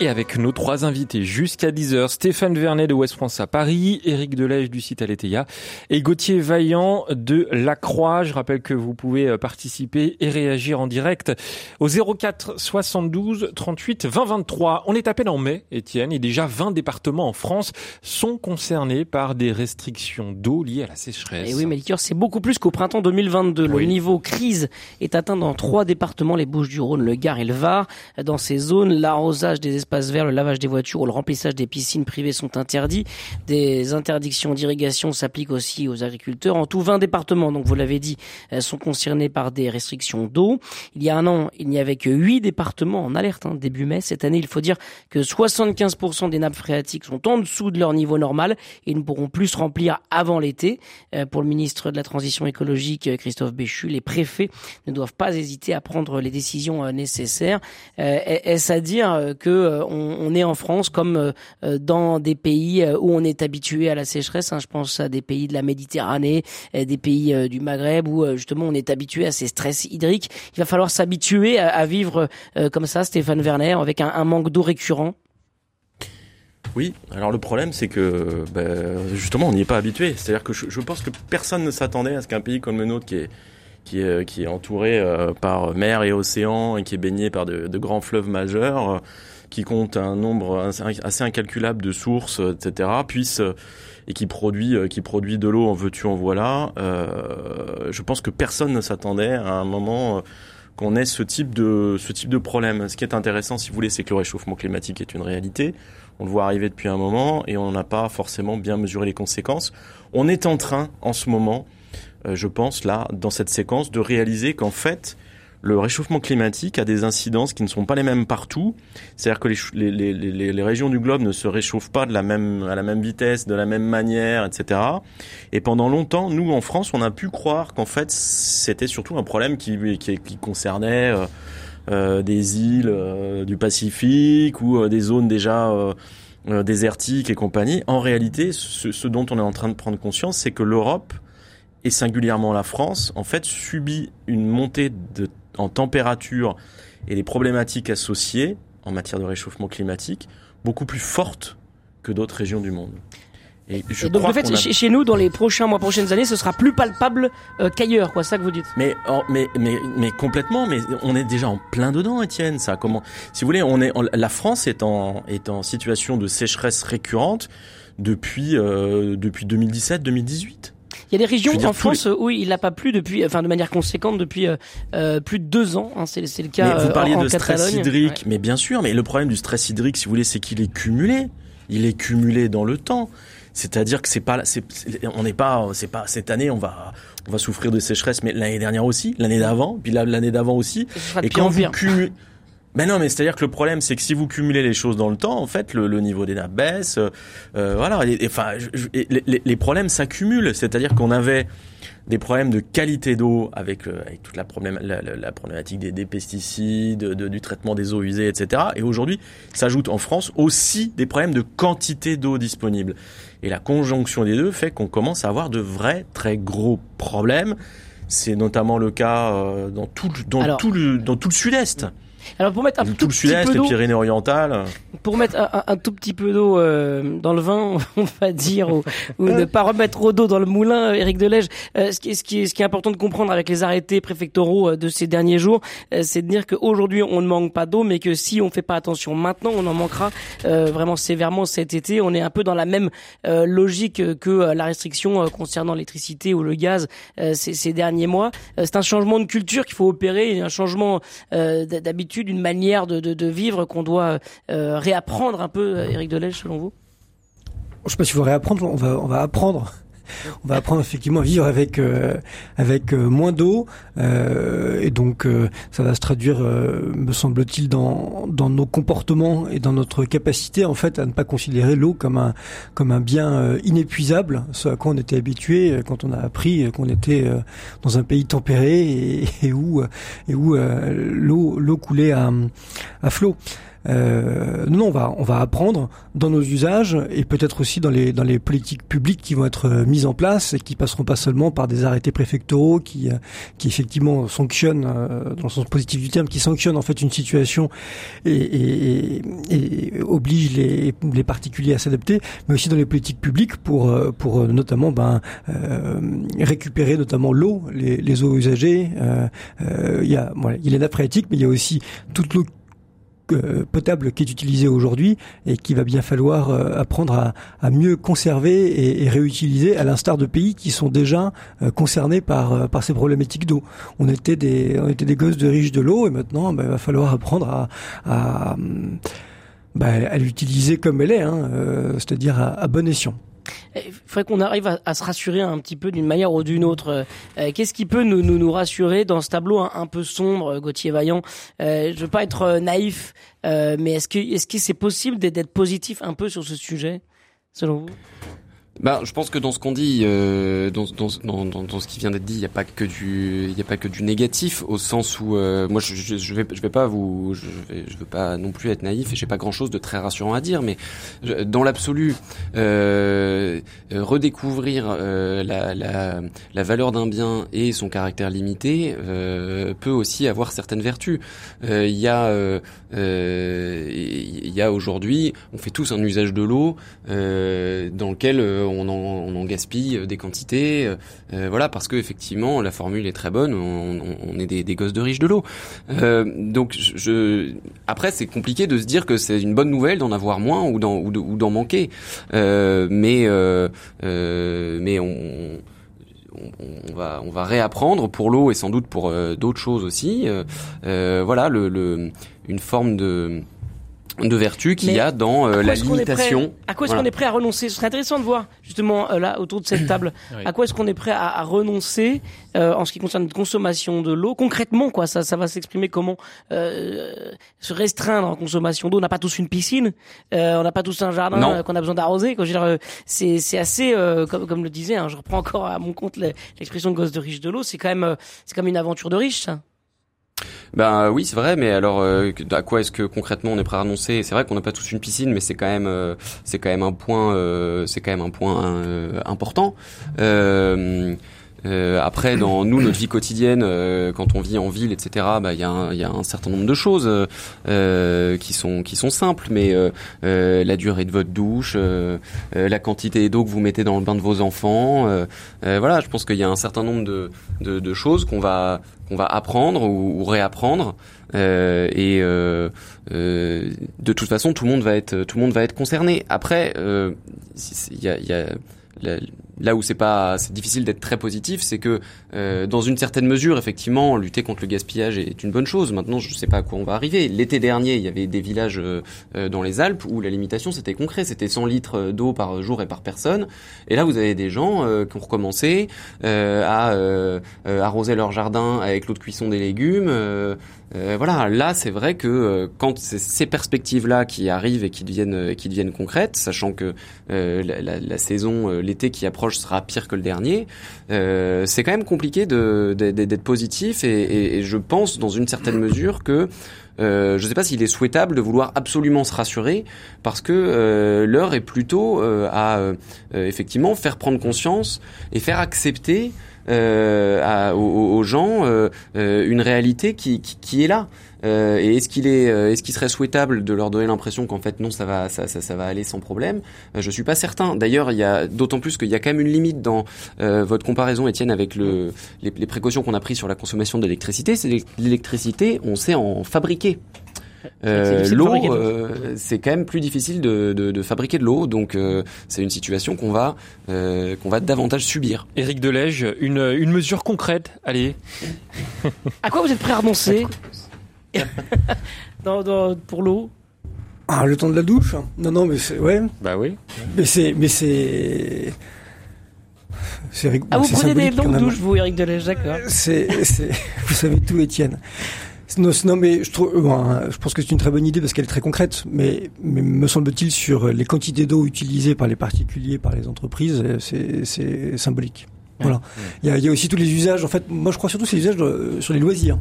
Et avec nos trois invités jusqu'à 10h, Stéphane Vernet de West France à Paris, Éric Delège du site Aletheia et Gauthier Vaillant de La Croix. Je rappelle que vous pouvez euh, participer et réagir en direct au 04 72 38 20 23. On est à peine en mai, Étienne, et déjà 20 départements en France sont concernés par des restrictions d'eau liées à la sécheresse. Et oui, Melchior, c'est beaucoup plus qu'au printemps 2022. Le niveau crise est atteint dans trois départements, les Bouches-du-Rhône, le Gard et le Var. Dans ces zones, l'arrosage des espaces verts, le lavage des voitures ou le remplissage des piscines privées sont interdits. Des interdictions d'irrigation s'appliquent aussi aux agriculteurs. En tout, 20 départements, donc vous l'avez dit, euh, sont concernés par des restrictions d'eau. Il y a un an, il n'y avait que 8 départements en alerte hein, début mai. Cette année, il faut dire que 75% des nappes phréatiques sont en dessous de leur niveau normal et ne pourront plus se remplir avant l'été. Euh, pour le ministre de la Transition écologique, Christophe Béchu, les préfets ne doivent pas hésiter à prendre les décisions euh, nécessaires. Est-ce à dire que on, est en France comme dans des pays où on est habitué à la sécheresse. Hein. je pense à des pays de la Méditerranée, des pays du Maghreb où justement on est habitué à ces stress hydriques. Il va falloir s'habituer à, vivre comme ça, Stéphane Werner, avec un manque d'eau récurrent. Oui, alors le problème c'est que ben, justement on n'y est pas habitué. C'est-à-dire que je, pense que personne ne s'attendait à ce qu'un pays comme le nôtre qui est qui est, qui est entouré euh, par mer et océan et qui est baigné par de, grands fleuves majeurs, euh, qui compte un nombre assez incalculable de sources, etc., puisse et qui produit qui produit de l'eau en veux-tu en voilà. Euh, je pense que personne ne s'attendait à un moment qu'on ait ce type de ce type de problème. Ce qui est intéressant, si vous voulez, c'est que le réchauffement climatique est une réalité. On le voit arriver depuis un moment et on n'a pas forcément bien mesuré les conséquences. On est en train, en ce moment, euh, je pense là, dans cette séquence, de réaliser qu'en fait, le réchauffement climatique a des incidences qui ne sont pas les mêmes partout. C'est-à-dire que les, régions du globe ne se réchauffent pas de la même, à la même vitesse, de la même manière, etc. Et pendant longtemps, nous, en France, on a pu croire qu'en fait, c'était surtout un problème qui, concernait euh, euh des îles euh, du Pacifique ou des zones déjà désertiques et compagnie. En réalité, ce dont on est en train de prendre conscience, c'est que l'Europe et singulièrement la France, en fait, subit une montée de en température et les problématiques associées en matière de réchauffement climatique beaucoup plus fortes que d'autres régions du monde. Et, je donc, en fait, chez nous, dans les prochains mois, prochaines années, ce sera plus palpable euh, qu'ailleurs, quoi. C'est ça que vous dites Mais, mais, mais, mais complètement. Mais on est déjà en plein dedans, Étienne. Ça, comment Si vous voulez, on est, la France est en, est en situation de sécheresse récurrente depuis, euh, depuis 2017-2018. Il y a des régions en France où il n'a pas plu depuis, enfin de manière conséquente depuis euh, euh plus de deux ans. Hein, c'est le cas. Mais vous euh, parliez de stress hydrique, mais bien sûr. Mais le problème du stress hydrique, si vous voulez, c'est qu'il est cumulé. Il est cumulé dans le temps. C'est-à-dire que c'est pas, c'est, on n'est pas, c'est pas cette année, on va, on va souffrir de sécheresse, mais l'année dernière aussi, l'année d'avant, puis l'année d'avant aussi. Et quand vous cumulez, mais non, mais c'est-à-dire que le problème, c'est que si vous cumulez les choses dans le temps, en fait, le, niveau des nappes baisse. Euh, euh voilà. enfin, les, les, problèmes s'accumulent. C'est-à-dire qu'on avait des problèmes de qualité d'eau avec, euh, avec toute la, problématique des, des pesticides, de, du traitement des eaux usées, etc. Et aujourd'hui, s'ajoutent en France aussi des problèmes de quantité d'eau disponible. Et la conjonction des deux fait qu'on commence à avoir de vrais, très gros problèmes. C'est notamment le cas euh, dans tout, dans tout le, dans tout le sud-est. Alors pour mettre un tout, le sud-est, les Pyrénées-Orientales. Pour mettre un, tout petit peu d'eau euh, dans le vin, on va dire, ou, ne pas remettre trop d'eau dans le moulin, Éric Delège. Euh, ce, qui, ce, qui est, ce qui est important de comprendre avec les arrêtés préfectoraux euh, de ces derniers jours, c'est de dire qu'aujourd'hui on ne manque pas d'eau, mais que si on fait pas attention maintenant, on en manquera vraiment sévèrement cet été. On est un peu dans la même logique que la restriction concernant l'électricité ou le gaz ces, ces derniers mois. c'est un changement de culture qu'il faut opérer, un changement d'habitude d'une manière de, vivre qu'on doit euh, réapprendre un peu, Eric Delège, selon vous? Je sais pas s'il faut réapprendre, on va, on va apprendre on va apprendre effectivement à vivre avec euh, avec euh, moins d'eau euh, et donc ça va se traduire, me semble-t-il, dans dans nos comportements et dans notre capacité en fait à ne pas considérer l'eau comme un comme un bien inépuisable, ce à quoi on était habitué quand on a appris qu'on était dans un pays tempéré et, où et où l'eau l'eau coulait à à flot. Euh, non, on va on va apprendre dans nos usages et peut-être aussi dans les dans les politiques publiques qui vont être euh, mises en place et qui passeront pas seulement par des arrêtés préfectoraux qui euh, qui effectivement sanctionnent euh, dans le sens positif du terme qui sanctionnent en fait une situation et, et, et obligent les les particuliers à s'adapter, mais aussi dans les politiques publiques pour pour notamment ben récupérer notamment l'eau, les, les eaux usagées. Il y a voilà, il y a les nappes phréatiques, mais il y a aussi toute l'eau euh, potable qui est utilisé aujourd'hui et qu'il va bien falloir euh, apprendre à, mieux conserver et, réutiliser à l'instar de pays qui sont déjà euh, concernés par par ces problématiques d'eau. On était des on était des gosses de riches de l'eau et maintenant bah, il va falloir apprendre à, à, bah, à l'utiliser comme elle est, hein, c'est-à-dire à bon escient. Il faudrait qu'on arrive à, se rassurer un petit peu d'une manière ou d'une autre. Euh, qu'est-ce qui peut nous, rassurer dans ce tableau un, peu sombre, Gauthier Vaillant? Euh, Je veux pas être euh, naïf, euh, mais est-ce que est-ce que c'est possible d'être positif un peu sur ce sujet, selon vous? Bah, je pense que dans ce qu'on dit, euh, dans, dans, dans, ce qui vient d'être dit, il n'y a pas que du, il a pas que du négatif, au sens où euh, moi je, je, je, vais, je vais pas vous, je, je veux pas non plus être naïf et j'ai pas grand chose de très rassurant à dire, mais dans l'absolu, euh, redécouvrir euh, la, la, la, valeur d'un bien et son caractère limité euh, peut aussi avoir certaines vertus. Il y a, il y a aujourd'hui, on fait tous un usage de l'eau dans lequel on en, gaspille euh, des quantités, euh, euh, voilà, parce que effectivement la formule est très bonne. On, est des, gosses de riches de l'eau. donc, après, c'est compliqué de se dire que c'est une bonne nouvelle d'en avoir moins ou d'en manquer, mais mais on va on va réapprendre pour l'eau et sans doute pour d'autres choses aussi. Voilà, une forme de de vertu qu'il y a dans euh, la limitation. à quoi est-ce qu'on est prêt à renoncer? Ce serait intéressant de voir justement euh, là autour de cette table. À quoi est-ce qu'on est prêt à, à renoncer euh, en ce qui concerne la consommation de l'eau? Concrètement quoi Ça, ça va s'exprimer comment Se restreindre en consommation d'eau? On n'a pas tous une piscine, on n'a pas tous un jardin qu'on a besoin d'arroser. C'est c'est assez comme, comme le disait. Hein, je reprends encore à mon compte l'expression de gosse de riche de l'eau. C'est quand même c'est comme une aventure de riche ça. Ben oui, c'est vrai, mais alors euh, à quoi est-ce que concrètement on est prêt à annoncer C'est vrai qu'on n'a pas tous une piscine, mais c'est quand même euh, c'est quand même un point euh, c'est quand même un point important. Euh, après, dans nous, notre vie quotidienne, euh, quand on vit en ville, etc., bah, il y, a un, y a un certain nombre de choses euh, qui sont qui sont simples, mais la durée de votre douche, la quantité d'eau que vous mettez dans le bain de vos enfants, voilà, je pense qu'il y a un certain nombre de, de, de choses qu'on va qu'on va apprendre ou, ou réapprendre. Euh, et euh, euh, de toute façon, tout le monde va être tout le monde va être concerné. Après, il y a, y a là où c'est pas c'est difficile d'être très positif, c'est que euh, dans une certaine mesure, effectivement, lutter contre le gaspillage est une bonne chose. Maintenant, je sais pas à quoi on va arriver. L'été dernier, il y avait des villages euh, euh, dans les Alpes où la limitation c'était concret, c'était 100 litres d'eau par jour et par personne. Et là, vous avez des gens qui ont recommencé à arroser leur jardin avec l'eau de cuisson des légumes. voilà, là, c'est vrai que quand c'est ces perspectives-là qui arrivent et qui deviennent qui deviennent concrètes, sachant que la, la, la, saison, l'été qui approche sera pire que le dernier. Euh, c'est quand même compliqué d'être positif et, je pense dans une certaine mesure que euh, je ne sais pas s'il est souhaitable de vouloir absolument se rassurer parce que euh, l'heure est plutôt à effectivement faire prendre conscience et faire accepter aux, gens une réalité qui, qui est là. Euh, et est-ce qu'il est, euh, est-ce qu'il serait souhaitable de leur donner l'impression qu'en fait non, ça va, ça, ça, ça va aller sans problème? Euh, Je suis pas certain. D'ailleurs, il y a d'autant plus qu'il y a quand même une limite dans votre comparaison, Étienne, avec le, les, les précautions qu'on a prises sur la consommation d'électricité. C'est l'électricité, on sait en fabriquer. Euh, l'eau, c'est quand même plus difficile de, de, de fabriquer de l'eau, donc euh, c'est une situation qu'on va euh, qu'on va davantage subir. Éric Delège, une, une mesure concrète, allez. à quoi vous êtes prêt à renoncer? Dans, pour l'eau ah, le temps de la douche Non, non, mais c'est ouais. Bah oui. Mais c'est, mais c'est. C'est Ah, vous prenez des longues douches, vous, Eric Delège, d'accord. C'est, c'est, vous savez tout, Étienne. Non, non, mais je trouve, bon, je pense que c'est une très bonne idée parce qu'elle est très concrète, mais, mais me semble-t-il sur les quantités d'eau utilisées par les particuliers, par les entreprises, c'est, c'est symbolique. Voilà. Il y, a, il y, a, aussi tous les usages. En fait, moi, je crois surtout ces usages sur les loisirs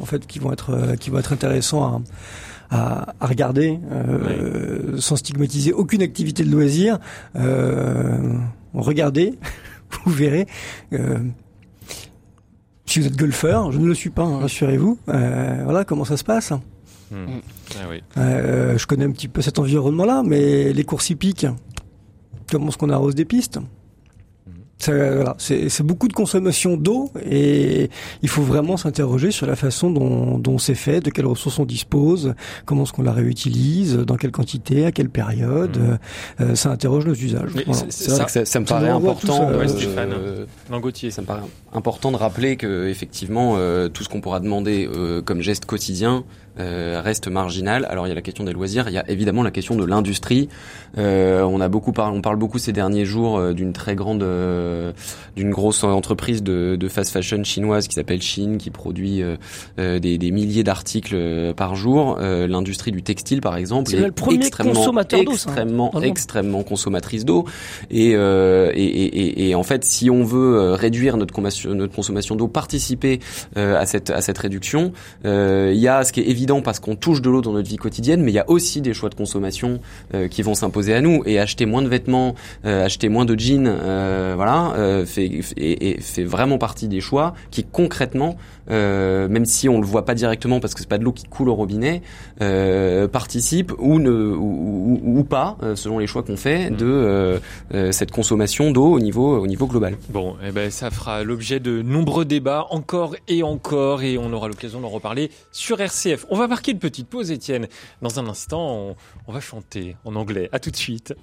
en fait qui vont être euh, qui vont être intéressants à, à, regarder euh, sans stigmatiser aucune activité de loisir. Euh, regardez, vous verrez. Euh, si vous êtes golfeur, je ne le suis pas, hein, rassurez-vous. Euh, voilà comment ça se passe. Hmm. Ah oui. je connais un petit peu cet environnement-là, mais les courses hippiques, comment est-ce qu'on arrose des pistes? Voilà, c'est beaucoup de consommation d'eau et il faut vraiment s'interroger sur la façon dont, dont c'est fait, de quelles ressources on dispose, comment est-ce qu'on la réutilise, dans quelle quantité, à quelle période. Mmh. Euh, ça interroge nos usages. C'est vrai que ça, me paraît important. Euh, ça me paraît important de rappeler que effectivement euh, tout ce qu'on pourra demander comme geste quotidien reste marginal. Alors il y a la question des loisirs, il y a évidemment la question de l'industrie. on a beaucoup parlé, on parle beaucoup ces derniers jours d'une très grande, d'une grosse entreprise de, de, fast fashion chinoise qui s'appelle Chine, qui produit des, des, milliers d'articles par jour. L'industrie du textile, par exemple, est, le premier extrêmement, consommateur d'eau, extrêmement, extrêmement consommatrice d'eau. Et, et, et, et, en fait, si on veut réduire notre consommation, notre consommation d'eau, participer à cette à cette réduction, il y a ce qui est évident parce qu'on touche de l'eau dans notre vie quotidienne, mais il y a aussi des choix de consommation qui vont s'imposer à nous. Et acheter moins de vêtements, acheter moins de jeans, voilà, fait, fait vraiment partie des choix qui concrètement, même si on le voit pas directement parce que c'est pas de l'eau qui coule au robinet, participe ou ne ou, ou, pas, selon les choix qu'on fait, de cette consommation d'eau au niveau au niveau global. Bon, eh ben ça fera l'objet de nombreux débats encore et encore et on aura l'occasion d'en reparler sur RCF. On va marquer une petite pause, Étienne. Dans un instant, on, on va chanter en anglais. À tout de suite.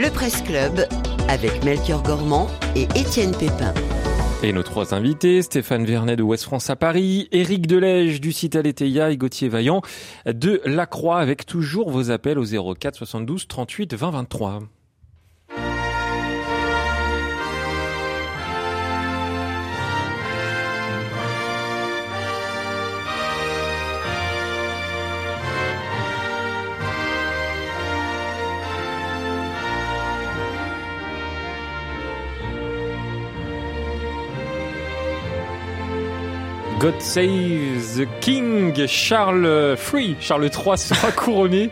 Le Presse Club avec Melchior Gormand et Étienne Pépin. Et nos trois invités, Stéphane Vernet de Ouest France à Paris, Éric Delège du site Aletheia et Gauthier Vaillant de La Croix avec toujours vos appels au 04 72 38 20 23. God Save the King, Charles III, Charles III sera couronné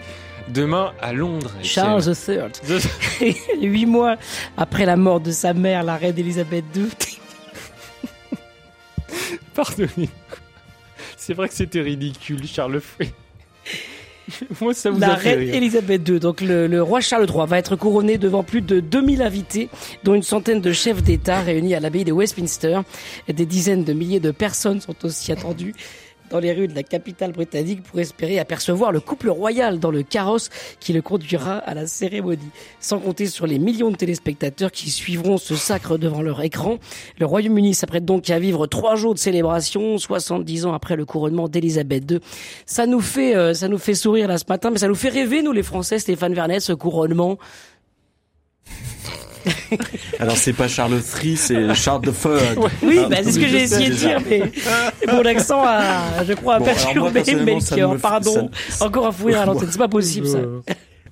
demain à Londres. Charles III. Huit mois après la mort de sa mère, la reine Elisabeth II. Pardonnez. C'est vrai que c'était ridicule, Charles III. Moi, ça vous la a fait reine rire. Elisabeth II, donc le, le roi Charles III, va être couronné devant plus de 2000 invités, dont une centaine de chefs d'État réunis à l'abbaye de Westminster. Et des dizaines de milliers de personnes sont aussi attendues dans les rues de la capitale britannique pour espérer apercevoir le couple royal dans le carrosse qui le conduira à la cérémonie. Sans compter sur les millions de téléspectateurs qui suivront ce sacre devant leur écran. Le Royaume-Uni s'apprête donc à vivre trois jours de célébration, 70 ans après le couronnement d'Elisabeth II. Ça nous fait, euh, ça nous fait sourire là ce matin, mais ça nous fait rêver, nous les Français, Stéphane Vernet, ce couronnement. Alors c'est pas Charles III, c'est Charles the Third. Oui, Ah, bah, c'est ce que j'ai essayé de dire, mais mon accent a, je crois, a Bon, perturbé Melchior. me- Pardon. ça- Encore un fouiller à l'antenne, c'est pas possible ça.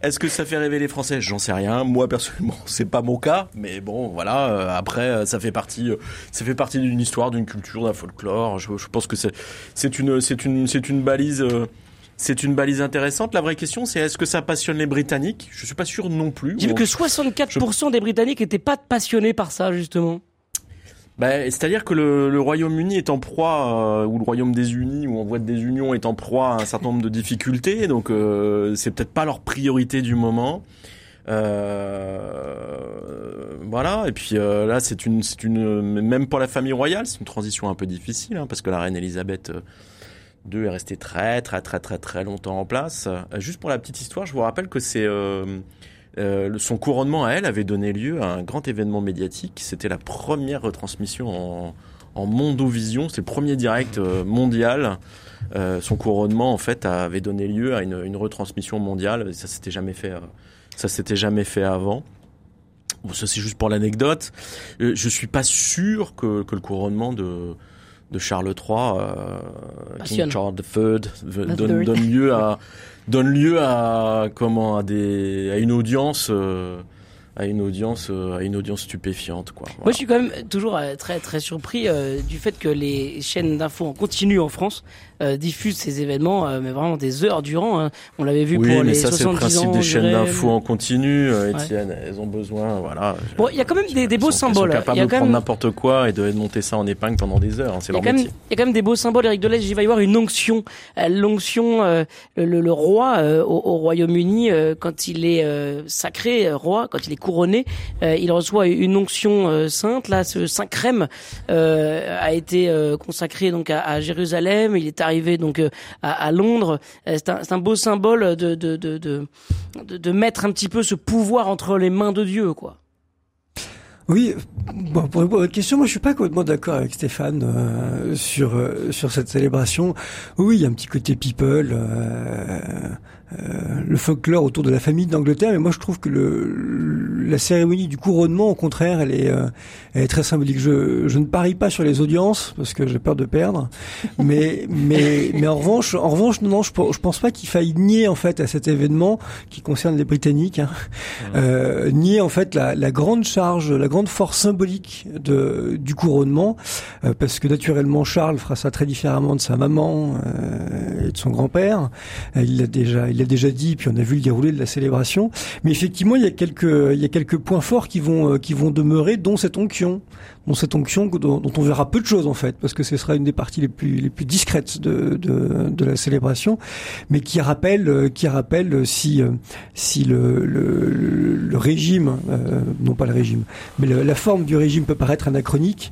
Est-ce que ça fait rêver les Français? J'en sais rien. Moi personnellement, c'est pas mon cas, mais bon, voilà. euh, après, euh, ça fait partie, euh, ça fait partie d'une histoire, d'une culture, d'un folklore. Je, je pense que c'est, c'est une, c'est une, c'est une balise. euh, c'est une balise intéressante. La vraie question, c'est est-ce que ça passionne les Britanniques? Je suis pas sûr non plus. J'ai vu Bon, que 64% des Britanniques étaient pas passionnés par ça, justement. Ben, c'est-à-dire que le, le Royaume-Uni est en proie, euh, ou le Royaume des Unis, ou en voie de désunion, est en proie à un certain nombre de difficultés. Donc, euh, c'est peut-être pas leur priorité du moment. Euh, voilà. Et puis euh, là, c'est une, une, même pour la famille royale, c'est une transition un peu difficile, hein, parce que la reine Elisabeth euh, II est restée très, très, très, très, très longtemps en place. Euh, juste pour la petite histoire, je vous rappelle que c'est euh, euh, son couronnement à elle avait donné lieu à un grand événement médiatique. C'était la première retransmission en, en Mondovision. C'est le premier direct mondial. Son couronnement, en fait, avait donné lieu à une, une retransmission mondiale. Ça s'était jamais fait. ça s'était jamais fait avant. Bon, ça c'est juste pour l'anecdote. Je suis pas sûr que, que le couronnement de de Charles III, euh. King Charles III, donne, donne lieu à donne lieu à comment à des à une audience euh, à une audience euh, à une audience stupéfiante quoi. Moi, je suis quand même toujours euh, très très surpris euh, du fait que les chaînes d'infos en continu en France euh, diffusent ces événements, euh, mais vraiment des heures durant. hein. On l'avait vu oui, pour mais les ça c'est le 70 principe ans des chaînes REM. d'infos en continu, euh, Étienne. Elles ont besoin, voilà. Bon, il y a quand même des, des beaux sont- symboles. Elles sont capables y a de quand prendre même n'importe quoi et de monter ça en épingle pendant des heures. hein, c'est Il y, a leur quand même, métier. il y a quand même des beaux symboles, Eric Deleuze. Il va y avoir une onction. Euh, L'onction, euh, le, le roi euh, au, au Royaume-Uni, euh, quand il est euh, sacré roi, quand il est couronné, euh, il reçoit une onction euh, sainte. Là, ce saint crème euh, a été euh, consacré donc à, à Jérusalem. Il est arrivé donc euh, à, Londres. Euh, C'est un, beau symbole de de, de, de, mettre un petit peu ce pouvoir entre les mains de Dieu, quoi. Oui, bon, pour répondre à votre question, moi je suis pas complètement d'accord avec Stéphane euh, sur sur cette célébration. Oui, il y a un petit côté people. Euh, le folklore autour de la famille d'Angleterre, mais moi je trouve que le, la cérémonie du couronnement, au contraire, elle est, euh, elle est très symbolique. Je, je ne parie pas sur les audiences parce que j'ai peur de perdre, mais mais mais en revanche, en revanche, non, non je, je pense pas qu'il faille nier en fait à cet événement qui concerne les Britanniques, hein, euh, nier en fait la, la, grande charge, la grande force symbolique de du couronnement, euh, parce que naturellement Charles fera ça très différemment de sa maman et de son grand-père. il l'a déjà il l'a déjà dit, puis on a vu le déroulé de la célébration. Mais effectivement, il y a quelques, il points forts qui vont, euh, qui vont demeurer, dont cette onction, dont cette onction dont, on verra peu de choses en fait, parce que ce sera une des parties les plus, discrètes de, la célébration, mais qui rappelle, euh, qui rappelle si, euh, si le, régime, non pas le régime, mais la forme du régime peut paraître anachronique.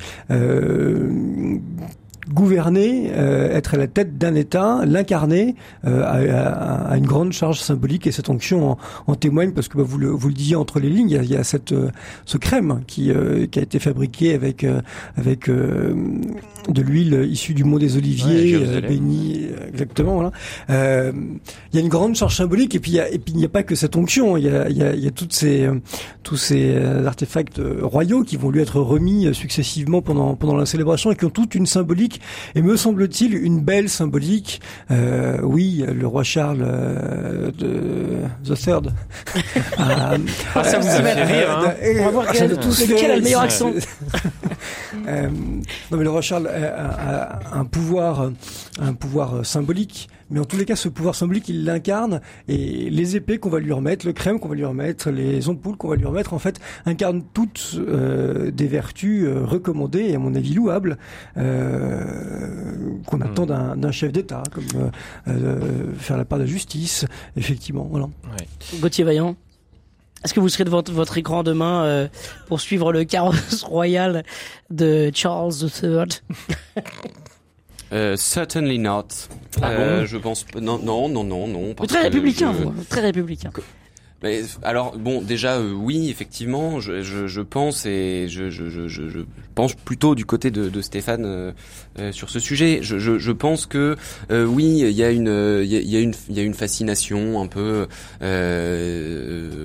Gouverner, euh, être à la tête d'un État, l'incarner, euh, a, une grande charge symbolique et cette onction en, témoigne parce que bah, vous, le, vous le disiez entre les lignes, il y a, cette, euh, ce crème qui, qui a été fabriqué avec, avec de l'huile issue du mont des Oliviers, béni, exactement. Voilà. il y a une grande charge symbolique et puis il y a, et puis il n'y a pas que cette onction, il y a, il y a, il y a toutes ces, tous ces artefacts royaux qui vont lui être remis successivement pendant, pendant la célébration et qui ont toute une symbolique et me semble-t-il une belle symbolique. Euh, oui, le roi Charles euh, de The Third. ah, ça vous a fait rire. Hein. On va voir quel, a le meilleur accent. euh, non mais le roi Charles a, a un pouvoir, un pouvoir symbolique mais en tous les cas, ce pouvoir symbolique, il l'incarne, et les épées qu'on va lui remettre, le crème qu'on va lui remettre, les ampoules qu'on va lui remettre, en fait, incarnent toutes euh, des vertus euh, recommandées et à mon avis louables euh, qu'on hmm. attend d'un chef d'État, comme faire la part de la justice, effectivement. Voilà. Ouais. Gauthier Vaillant. Est-ce que vous serez devant votre écran demain pour suivre le carrosse royal de Charles III Uh, certainly not. Ah euh, bon je pense non non non non non. Très républicain, vous, hein. très républicain. Mais, alors bon, déjà euh, oui, effectivement, je, je, je, pense et je, je, je, je pense plutôt du côté de, de Stéphane euh, euh sur ce sujet. Je, je, je pense que euh, oui, il y a une il y a, une il y a une fascination un peu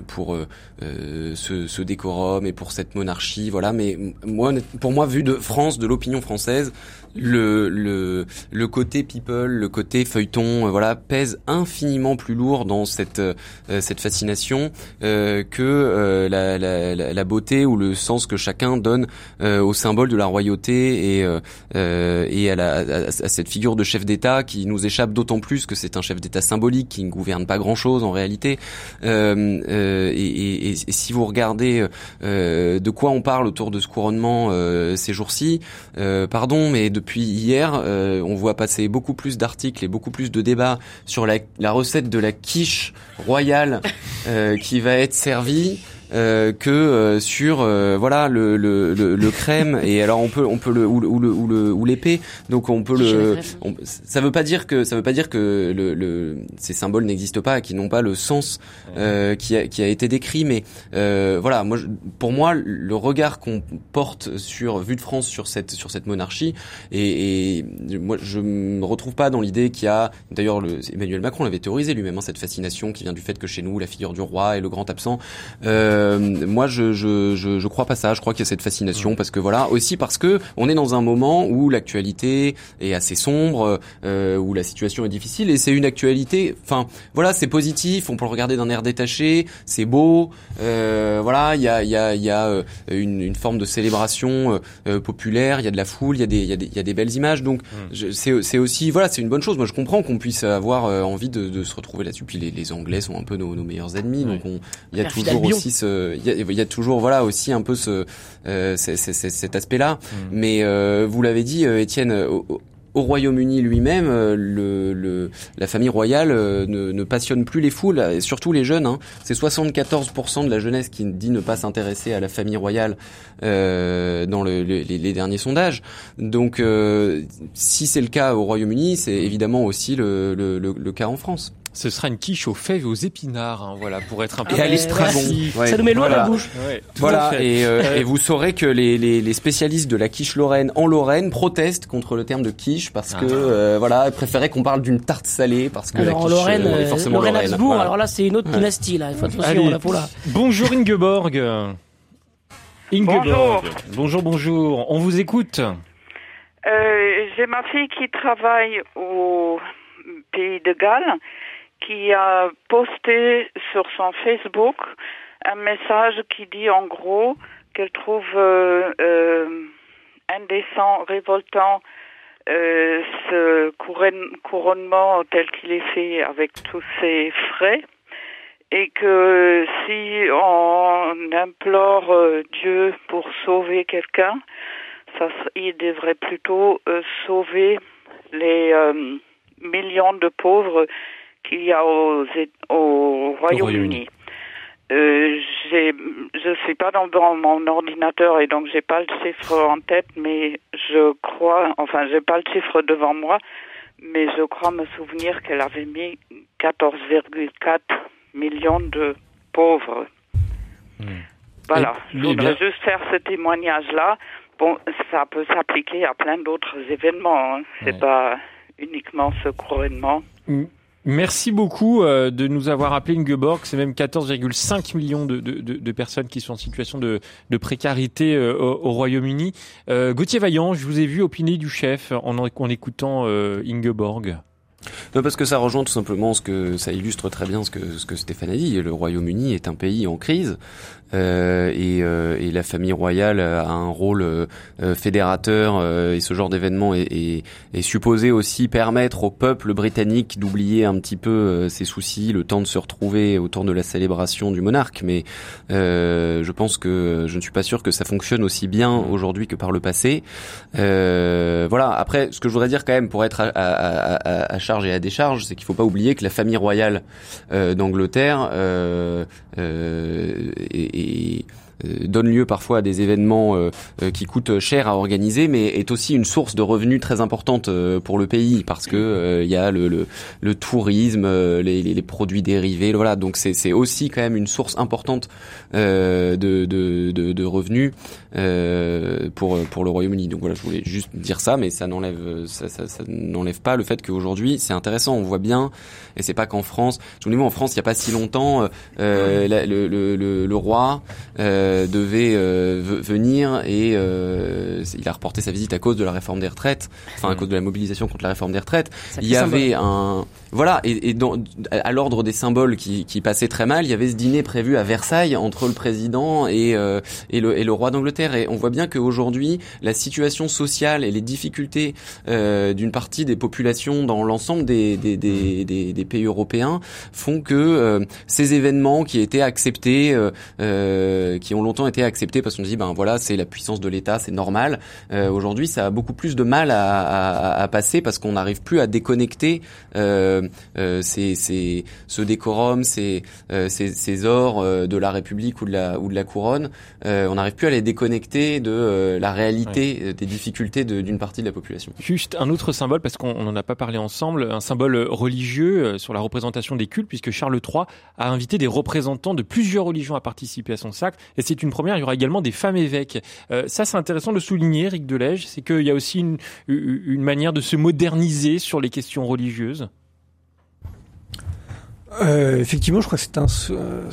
pour ce, ce décorum et pour cette monarchie, voilà. Mais moi, pour moi, vu de France, de l'opinion française, le, le, le côté people, le côté feuilleton, voilà, pèse infiniment plus lourd dans cette, cette fascination euh, que euh, la, la, la, beauté ou le sens que chacun donne euh, au symbole de la royauté et, et à, la, à, cette figure de chef d'État qui nous échappe d'autant plus que c'est un chef d'État symbolique qui ne gouverne pas grand-chose en réalité. Et, et, et, si vous regardez de quoi on parle autour de ce couronnement ces jours-ci, pardon, mais depuis hier, on voit passer beaucoup plus d'articles et beaucoup plus de débats sur la, recette de la quiche royale euh, qui va être servi euh, que euh, sur euh, voilà le, le, le, le, crème. Et alors on peut on peut le ou, le ou le ou l'épée. Donc on peut le ça veut pas dire que ça veut pas dire que le, le ces symboles n'existent pas et qui n'ont pas le sens euh, qui a qui a été décrit. Mais voilà moi pour moi le regard qu'on porte sur vue de France sur cette sur cette monarchie et, et moi je me retrouve pas dans l'idée qu'il y a d'ailleurs Emmanuel Macron l'avait théorisé lui-même hein, cette fascination qui vient du fait que chez nous la figure du roi est le grand absent. Euh, euh, moi, je, je, je, je, crois pas ça. Je crois qu'il y a cette fascination parce que voilà, aussi parce que on est dans un moment où l'actualité est assez sombre, euh, où la situation est difficile et c'est une actualité. Enfin, voilà, c'est positif. On peut le regarder d'un air détaché. C'est beau. Euh, voilà, il y a, il y a, il y a euh, une, une, forme de célébration euh, populaire. Il y a de la foule. Il y a des, il y a des, il y a des belles images. Donc, mm. c'est, c'est aussi, voilà, c'est une bonne chose. Moi, je comprends qu'on puisse avoir envie de, de, se retrouver là-dessus. Puis les, les Anglais sont un peu nos, nos meilleurs ennemis. Donc, on, il y a toujours aussi ce il y a, toujours voilà aussi un peu ce euh, cet aspect-là. Mm. Mais euh, vous l'avez dit, euh, Étienne. Au, Royaume-Uni lui-même, le, le, la famille royale ne, ne, passionne plus les foules, et surtout les jeunes. Hein. C'est 74% de la jeunesse qui dit ne pas s'intéresser à la famille royale euh, dans le, les, les, derniers sondages. Donc, euh, si c'est le cas au Royaume-Uni, c'est évidemment aussi le, le, cas en France. Ce sera une quiche aux fèves et aux épinards, hein, voilà, pour être un peu Et est bon. Ça nous met l'eau à la bouche. Ouais, Voilà, à et, euh, et vous saurez que les, les, les spécialistes de la quiche lorraine en Lorraine protestent contre le terme de quiche parce que Ah. euh, voilà, ils préféraient qu'on parle d'une tarte salée parce que Alors en la quiche Lorraine, euh, est euh, forcément Lorraine lorraine. Habsbourg, Voilà. alors là c'est une autre dynastie là, il faut attention, Allez. là faut là. Bonjour Ingeborg. Ingeborg. Bonjour. Bonjour, bonjour. On vous écoute. Euh, J'ai ma fille qui travaille au pays de Galles qui a posté sur son Facebook un message qui dit en gros qu'elle trouve euh, euh, indécent, révoltant euh, ce couronne- couronnement tel qu'il est fait avec tous ces frais et que si on implore euh, Dieu pour sauver quelqu'un, ça, il devrait plutôt euh, sauver les millions de pauvres qu'il y a aux, É- au Royaume-Uni. Euh, je suis pas dans, dans mon ordinateur et donc j'ai pas le chiffre en tête, mais je crois, enfin j'ai pas le chiffre devant moi, mais je crois me souvenir qu'elle avait mis 14,4 millions de pauvres. Voilà, Et- je voudrais bien- juste faire ce témoignage-là. Bon, ça peut s'appliquer à plein d'autres événements. Hein. C'est Ouais. pas uniquement ce couronnement. Merci beaucoup euh, de nous avoir appelé Ingeborg. C'est même 14,5 millions de, de, de- personnes qui sont en situation de, de précarité euh, au, au Royaume-Uni. Euh, Gauthier Vaillant, je vous ai vu opiner du chef en, en écoutant euh, Ingeborg. Non, parce que ça rejoint tout simplement ce que ça illustre très bien ce que ce que Stéphane a dit. Le Royaume-Uni est un pays en crise euh, et, euh, et la famille royale a un rôle euh, euh, fédérateur euh, et ce genre d'événement est, est, est supposé aussi permettre au peuple britannique d'oublier un petit peu euh, ses soucis, le temps de se retrouver autour de la célébration du monarque. Mais euh, je pense que je ne suis pas sûr que ça fonctionne aussi bien aujourd'hui que par le passé. Euh, voilà. Après, ce que je voudrais dire quand même pour être à, à, à, à charge et à décharge, c'est qu'il faut pas oublier que la famille royale euh, d'Angleterre euh, euh, et, euh, donne lieu parfois à des événements euh, euh, qui coûtent cher à organiser, mais est aussi une source de revenus très importante pour le pays parce que il y a le, tourisme, les, produits dérivés, voilà. Donc c'est aussi quand même une source importante de revenus euh, pour pour le Royaume-Uni. Donc voilà, je voulais juste dire ça, mais ça n'enlève ça, ça, ça n'enlève pas le fait qu'aujourd'hui c'est intéressant. On voit bien, et c'est pas qu'en France. Souvenez-moi, en France, il y a pas si longtemps, euh, la- le, le, le, le roi euh, devait euh, ve- venir et euh, il a reporté sa visite à cause de la réforme des retraites, enfin à cause de la mobilisation contre la réforme des retraites. Il y symbole. avait un voilà et, et dans, à l'ordre des symboles qui, qui passaient très mal, il y avait ce dîner prévu à Versailles entre le président et euh, et le, et le roi d'Angleterre. Et on voit bien qu'aujourd'hui, la situation sociale et les difficultés euh, d'une partie des populations dans l'ensemble des, des, des, des, pays européens font que euh, ces événements qui étaient acceptés, euh, euh, qui ont longtemps été acceptés parce qu'on dit ben voilà c'est la puissance de l'État, c'est normal. Euh, Aujourd'hui, ça a beaucoup plus de mal à, à, à passer parce qu'on n'arrive plus à déconnecter euh, ces, ces, ce décorum, ces, euh, ces, ces ors euh, de la République ou de la, ou de la couronne. Euh, on n'arrive plus à les déconnecter de euh, la réalité euh, des difficultés de- d'une partie de la population. Juste un autre symbole, parce qu'on n'en a pas parlé ensemble, un symbole religieux euh, sur la représentation des cultes, puisque Charles III a invité des représentants de plusieurs religions à participer à son sacre, et c'est une première, il y aura également des femmes évêques. Euh, ça, c'est intéressant de souligner, Eric Delège, c'est qu'il y a aussi une, une manière de se moderniser sur les questions religieuses. Euh, effectivement, je crois que c'est un, euh,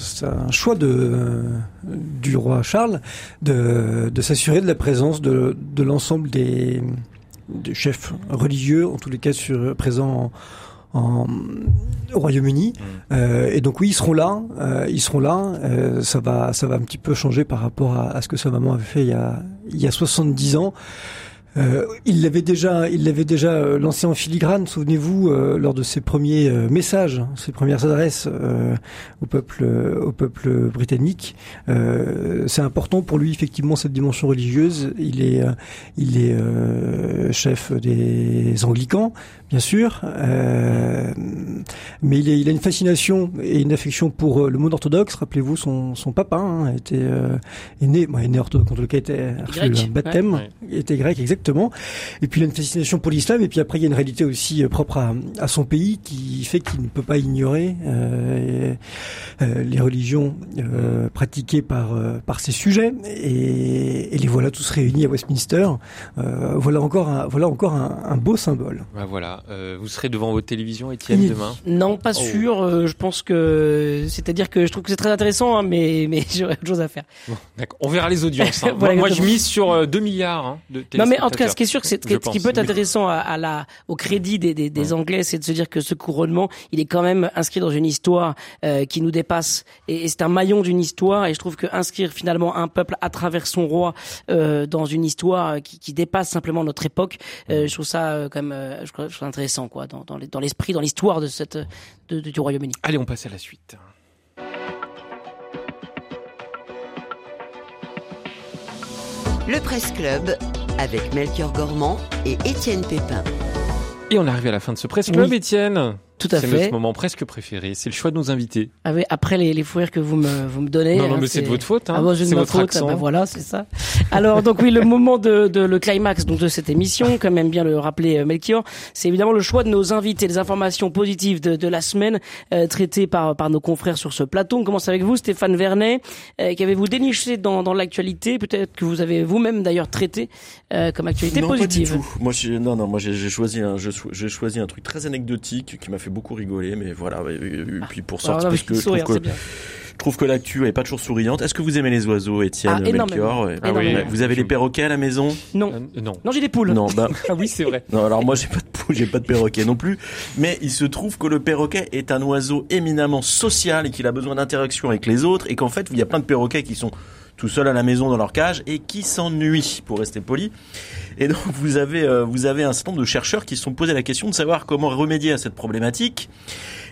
un choix de, euh, du roi Charles de, de s'assurer de la présence de, de l'ensemble des, des chefs religieux, en tous les cas sur, présents en, en- au Royaume-Uni. Euh, et donc oui, ils seront là. euh, ils seront là. Euh, ça va, ça va un petit peu changer par rapport à, à ce que sa maman avait fait il y a, il y a 70 ans. Euh, il l'avait déjà, il l'avait déjà euh, lancé en filigrane. Souvenez-vous euh, lors de ses premiers messages, ses premières adresses au peuple, au peuple britannique. C'est important pour lui effectivement cette dimension religieuse. Il est, il est chef des anglicans, bien sûr. Euh, mais il, est, il, a une fascination et une affection pour euh, le monde orthodoxe. Rappelez-vous, son, son papa hein, était euh, est né, bon, est né orthodoxe, en tout cas était grec, baptême, ouais, était grec exactement. Et puis il a une fascination pour l'islam. Et puis après, il y a une réalité aussi euh, propre à, à son pays qui fait qu'il ne peut pas ignorer euh, les religions pratiquées par par ces sujets. Et, et, les voilà tous réunis à Westminster. voilà encore un, voilà encore un, un beau symbole. Bah voilà. Euh, vous serez devant votre télévision, Étienne, demain Non, pas Oh. sûr. Euh, je pense que, c'est-à-dire que je trouve que c'est très intéressant, hein, mais mais j'aurais autre chose à faire. Bon. On verra les audiences. hein. Voilà, moi, moi, je mise sur euh, 2 milliards hein, de Non, mais en tout cas, ce qui est sûr, c'est, ce qui peut être intéressant à, à la, au crédit des, des, des Anglais, c'est de se dire que ce couronnement, il est quand même inscrit dans une histoire euh, qui nous dépasse, et, et c'est un maillon d'une histoire. Et je trouve que inscrire finalement un peuple à travers son roi euh, dans une histoire euh, qui, qui dépasse simplement notre époque, euh, je trouve ça quand même, euh, je trouve je trouve ça intéressant, quoi, dans, dans les- dans l'esprit, dans l'histoire de cette de, de- du Royaume-Uni. Allez, on passe à la suite. Le Presse Club avec Melchior Gormand et Étienne Pépin. Et on arrive à la fin de ce presse club, Oui. Étienne. Tout à C'est fait. notre moment presque préféré. C'est le choix de nos invités. Avec- Après les, les fous rires que vous me, vous me donnez. non, non, hein, mais c'est de votre faute. Hein. Ah bon, c'est votre faute. accent. Ah bah voilà, c'est ça. Alors donc oui, le moment de, de le climax donc de cette émission, quand même bien le rappeler euh, Melchior, c'est évidemment le choix de nos invités, les informations positives de, de la semaine euh, traitées par par nos confrères sur ce plateau. On commence avec vous, Stéphane Vernet. Euh, Qu'avez-vous déniché dans, dans l'actualité? Peut-être que vous avez vous-même d'ailleurs traité euh, comme actualité non, positive. Pas du tout. Moi, non, non, moi j'ai j'ai choisi un, je sou- j'ai choisi un truc très anecdotique qui m'a fait beaucoup rigoler, mais voilà. Et, puis pour Alors sortir, parce que je sourire, trouve c'est que, je trouve que l'actu est pas toujours souriante. Est-ce que vous aimez les oiseaux, Étienne, Ah. Melchior. Ah oui. Vous avez les perroquets à la maison Non, Euh, non. non, j'ai des poules. Non, bah. Ah oui, c'est vrai. Non, alors moi j'ai pas de poule, j'ai pas de perroquet non plus, mais il se trouve que le perroquet est un oiseau éminemment social et qu'il a besoin d'interaction avec les autres et qu'en fait il y a plein de perroquets qui sont tout seuls à la maison dans leur cage et qui s'ennuient, pour rester poli. Et donc vous avez euh, vous avez un certain nombre de chercheurs qui se sont posé la question de savoir comment remédier à cette problématique.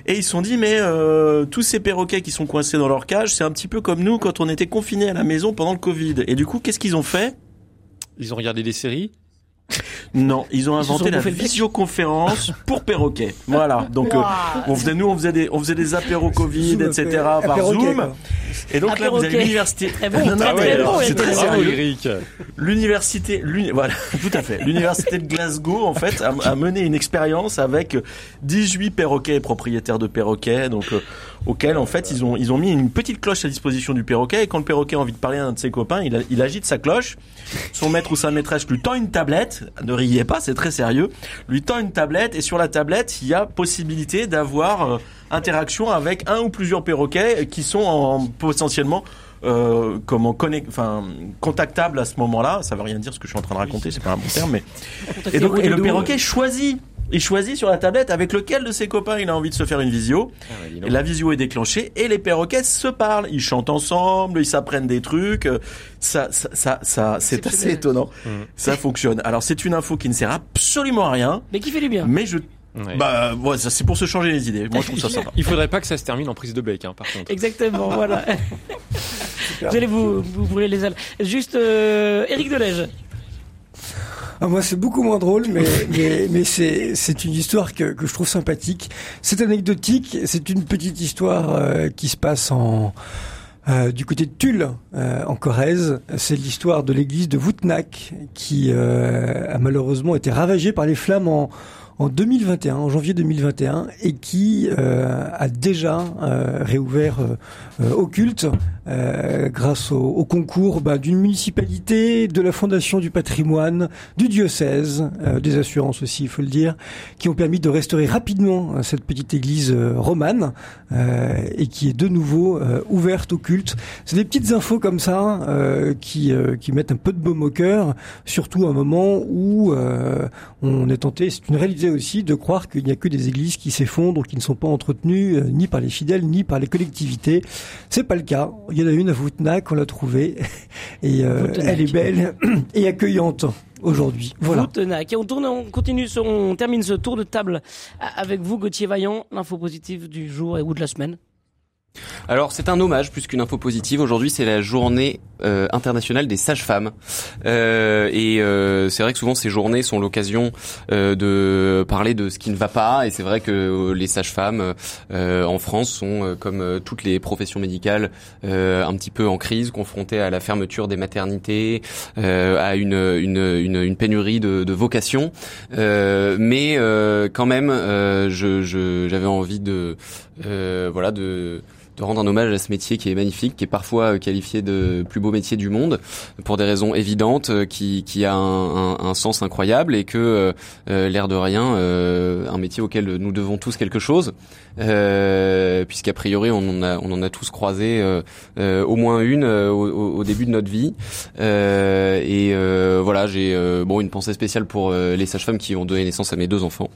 Et ils se sont dit mais euh, tous ces perroquets qui sont coincés dans leur cage, c'est un petit peu comme nous quand on était confinés à la maison pendant le Covid. Et du coup, qu'est-ce qu'ils ont fait? Ils ont regardé des séries. Non, ils ont inventé la visioconférence pour perroquets. Voilà. Donc euh, on faisait nous on faisait des on faisait des apéros Covid Zoom, etc par Zoom. quoi. Et donc là vous avez l'université Très bon, Non, non, très, bon, c'est très sérieux. L'université l'uni- voilà, tout à fait. L'université de Glasgow en fait a, a mené une expérience avec 18 perroquets et propriétaires de perroquets donc euh, auxquels en fait ils ont ils ont mis une petite cloche à disposition du perroquet et quand le perroquet a envie de parler à un de ses copains, il, a- il agite sa cloche. Son maître ou sa maîtresse lui tend une tablette, ne riez pas, c'est très sérieux, lui tend une tablette et sur la tablette, il y a possibilité d'avoir euh, interaction avec un ou plusieurs perroquets qui sont en, potentiellement euh, comment connect, enfin contactables à ce moment-là. Ça veut rien dire ce que je suis en train de raconter, c'est pas un bon terme, mais et donc et le perroquet choisit. Il choisit sur la tablette avec lequel de ses copains il a envie de se faire une visio. Et la visio est déclenchée et les perroquets se parlent. Ils chantent ensemble, ils s'apprennent des trucs. euh, Ça, ça, ça, ça c'est assez étonnant. Mm. Ça fonctionne. Alors c'est une info qui ne sert absolument à rien, Mais qui fait du bien. mais je, Ouais. bah, ouais, c'est pour se changer les idées. Moi je trouve ça sympa. Il faudrait pas que ça se termine en prise de bec, hein, par contre. Exactement, voilà. Vous allez vous, vous brûler les ailes. Juste, euh, Eric Delège. Ah, moi, c'est beaucoup moins drôle, mais, mais, mais c'est, c'est une histoire que, que je trouve sympathique. C'est anecdotique, c'est une petite histoire euh, qui se passe en, euh, du côté de Tulle, euh, en Corrèze. C'est l'histoire de l'église de Voutnac, qui euh, a malheureusement été ravagée par les flammes en, en 2021, en janvier 2021, et qui euh, a déjà euh, réouvert euh, euh, au culte euh, grâce au, au concours bah, d'une municipalité, de la Fondation du patrimoine, du diocèse, euh, des assurances aussi, il faut le dire, qui ont permis de restaurer rapidement euh, cette petite église euh, romane euh, et qui est de nouveau euh, ouverte au culte. C'est des petites infos comme ça euh, qui, euh, qui mettent un peu de baume au cœur, surtout à un moment où euh, on est tenté, c'est une réalité aussi, de croire qu'il n'y a que des églises qui s'effondrent, qui ne sont pas entretenues euh, ni par les fidèles ni par les collectivités. C'est pas le cas. Il y en a une à Voutnac, on l'a trouvée, et euh, elle est belle et accueillante aujourd'hui. Voilà. Voutnac. Et on tourne, on continue, on termine ce tour de table a- avec vous, Gauthier Vaillant, l'info positive du jour et ou de la semaine. Alors c'est un hommage plus qu'une info positive. Aujourd'hui c'est la journée euh, internationale des sages-femmes. Euh, et euh, c'est vrai que souvent ces journées sont l'occasion euh, de parler de ce qui ne va pas. Et c'est vrai que euh, les sages-femmes en France sont comme toutes les professions médicales un petit peu en crise, confrontées à la fermeture des maternités, à une, une, une, une, pénurie de, de vocations, mais quand même je, je, j'avais envie de voilà de de rendre un hommage à ce métier qui est magnifique, qui est parfois euh, qualifié de plus beau métier du monde pour des raisons évidentes, euh, qui, qui a un, un, un sens incroyable et que euh, l'air de rien, euh, un métier auquel nous devons tous quelque chose, euh, puisqu'a priori on en a, on en a tous croisé euh, au moins une au, au, début de notre vie. et voilà, j'ai bon une pensée spéciale pour les sages-femmes qui ont donné naissance à mes deux enfants.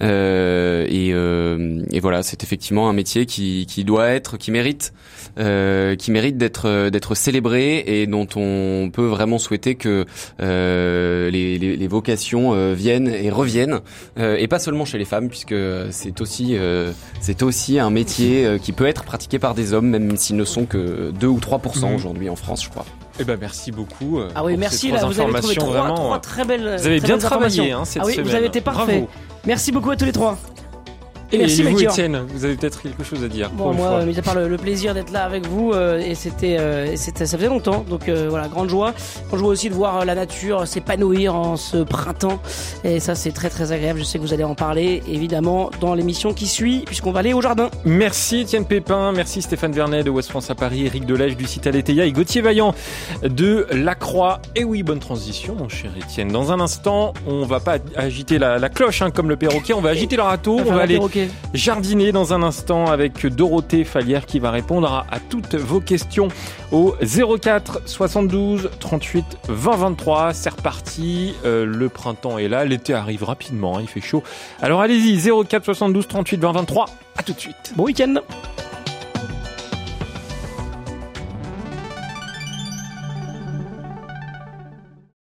et, et voilà, c'est effectivement un métier qui, qui doit être qui mérite, euh, qui mérite d'être euh, d'être célébré et dont on peut vraiment souhaiter que euh, les, les, les, vocations euh, viennent et reviennent euh, et pas seulement chez les femmes puisque c'est aussi c'est aussi un métier qui peut être pratiqué par des hommes même s'ils ne sont que 2 ou 3% mmh. aujourd'hui en France, je crois. Eh ben merci beaucoup. Ah oui, merci là, vous avez trouvé trois, vraiment, trois très belles. Vous avez bien travaillé hein, cette ah oui, Vous avez été parfait. Merci beaucoup à tous les trois. Et, merci vous, Étienne, vous avez peut-être quelque chose à dire. Bon, moi, mis à part le, plaisir d'être là avec vous, euh, et c'était, euh, c'était, ça faisait longtemps, donc euh, voilà, grande joie. Grande joie aussi de voir la nature s'épanouir en ce printemps, et ça c'est très très agréable. Je sais que vous allez en parler, évidemment, dans l'émission qui suit, puisqu'on va aller au jardin. Merci Étienne Pépin, merci Stéphane Vernet de West France à Paris, Eric Delège du site Aletheia et Gauthier Vaillant de La Croix. Et oui, bonne transition, mon cher Étienne. Dans un instant, on va pas agiter la, la cloche hein, comme le perroquet, on va agiter le râteau, on va aller jardiner dans un instant avec Dorothée Fallière qui va répondre à, toutes vos questions au 04 72 38 20 23. C'est reparti, euh, le printemps est là, l'été arrive rapidement, hein, il fait chaud. Alors allez-y, 04 72 38 20 23, à tout de suite. Bon week-end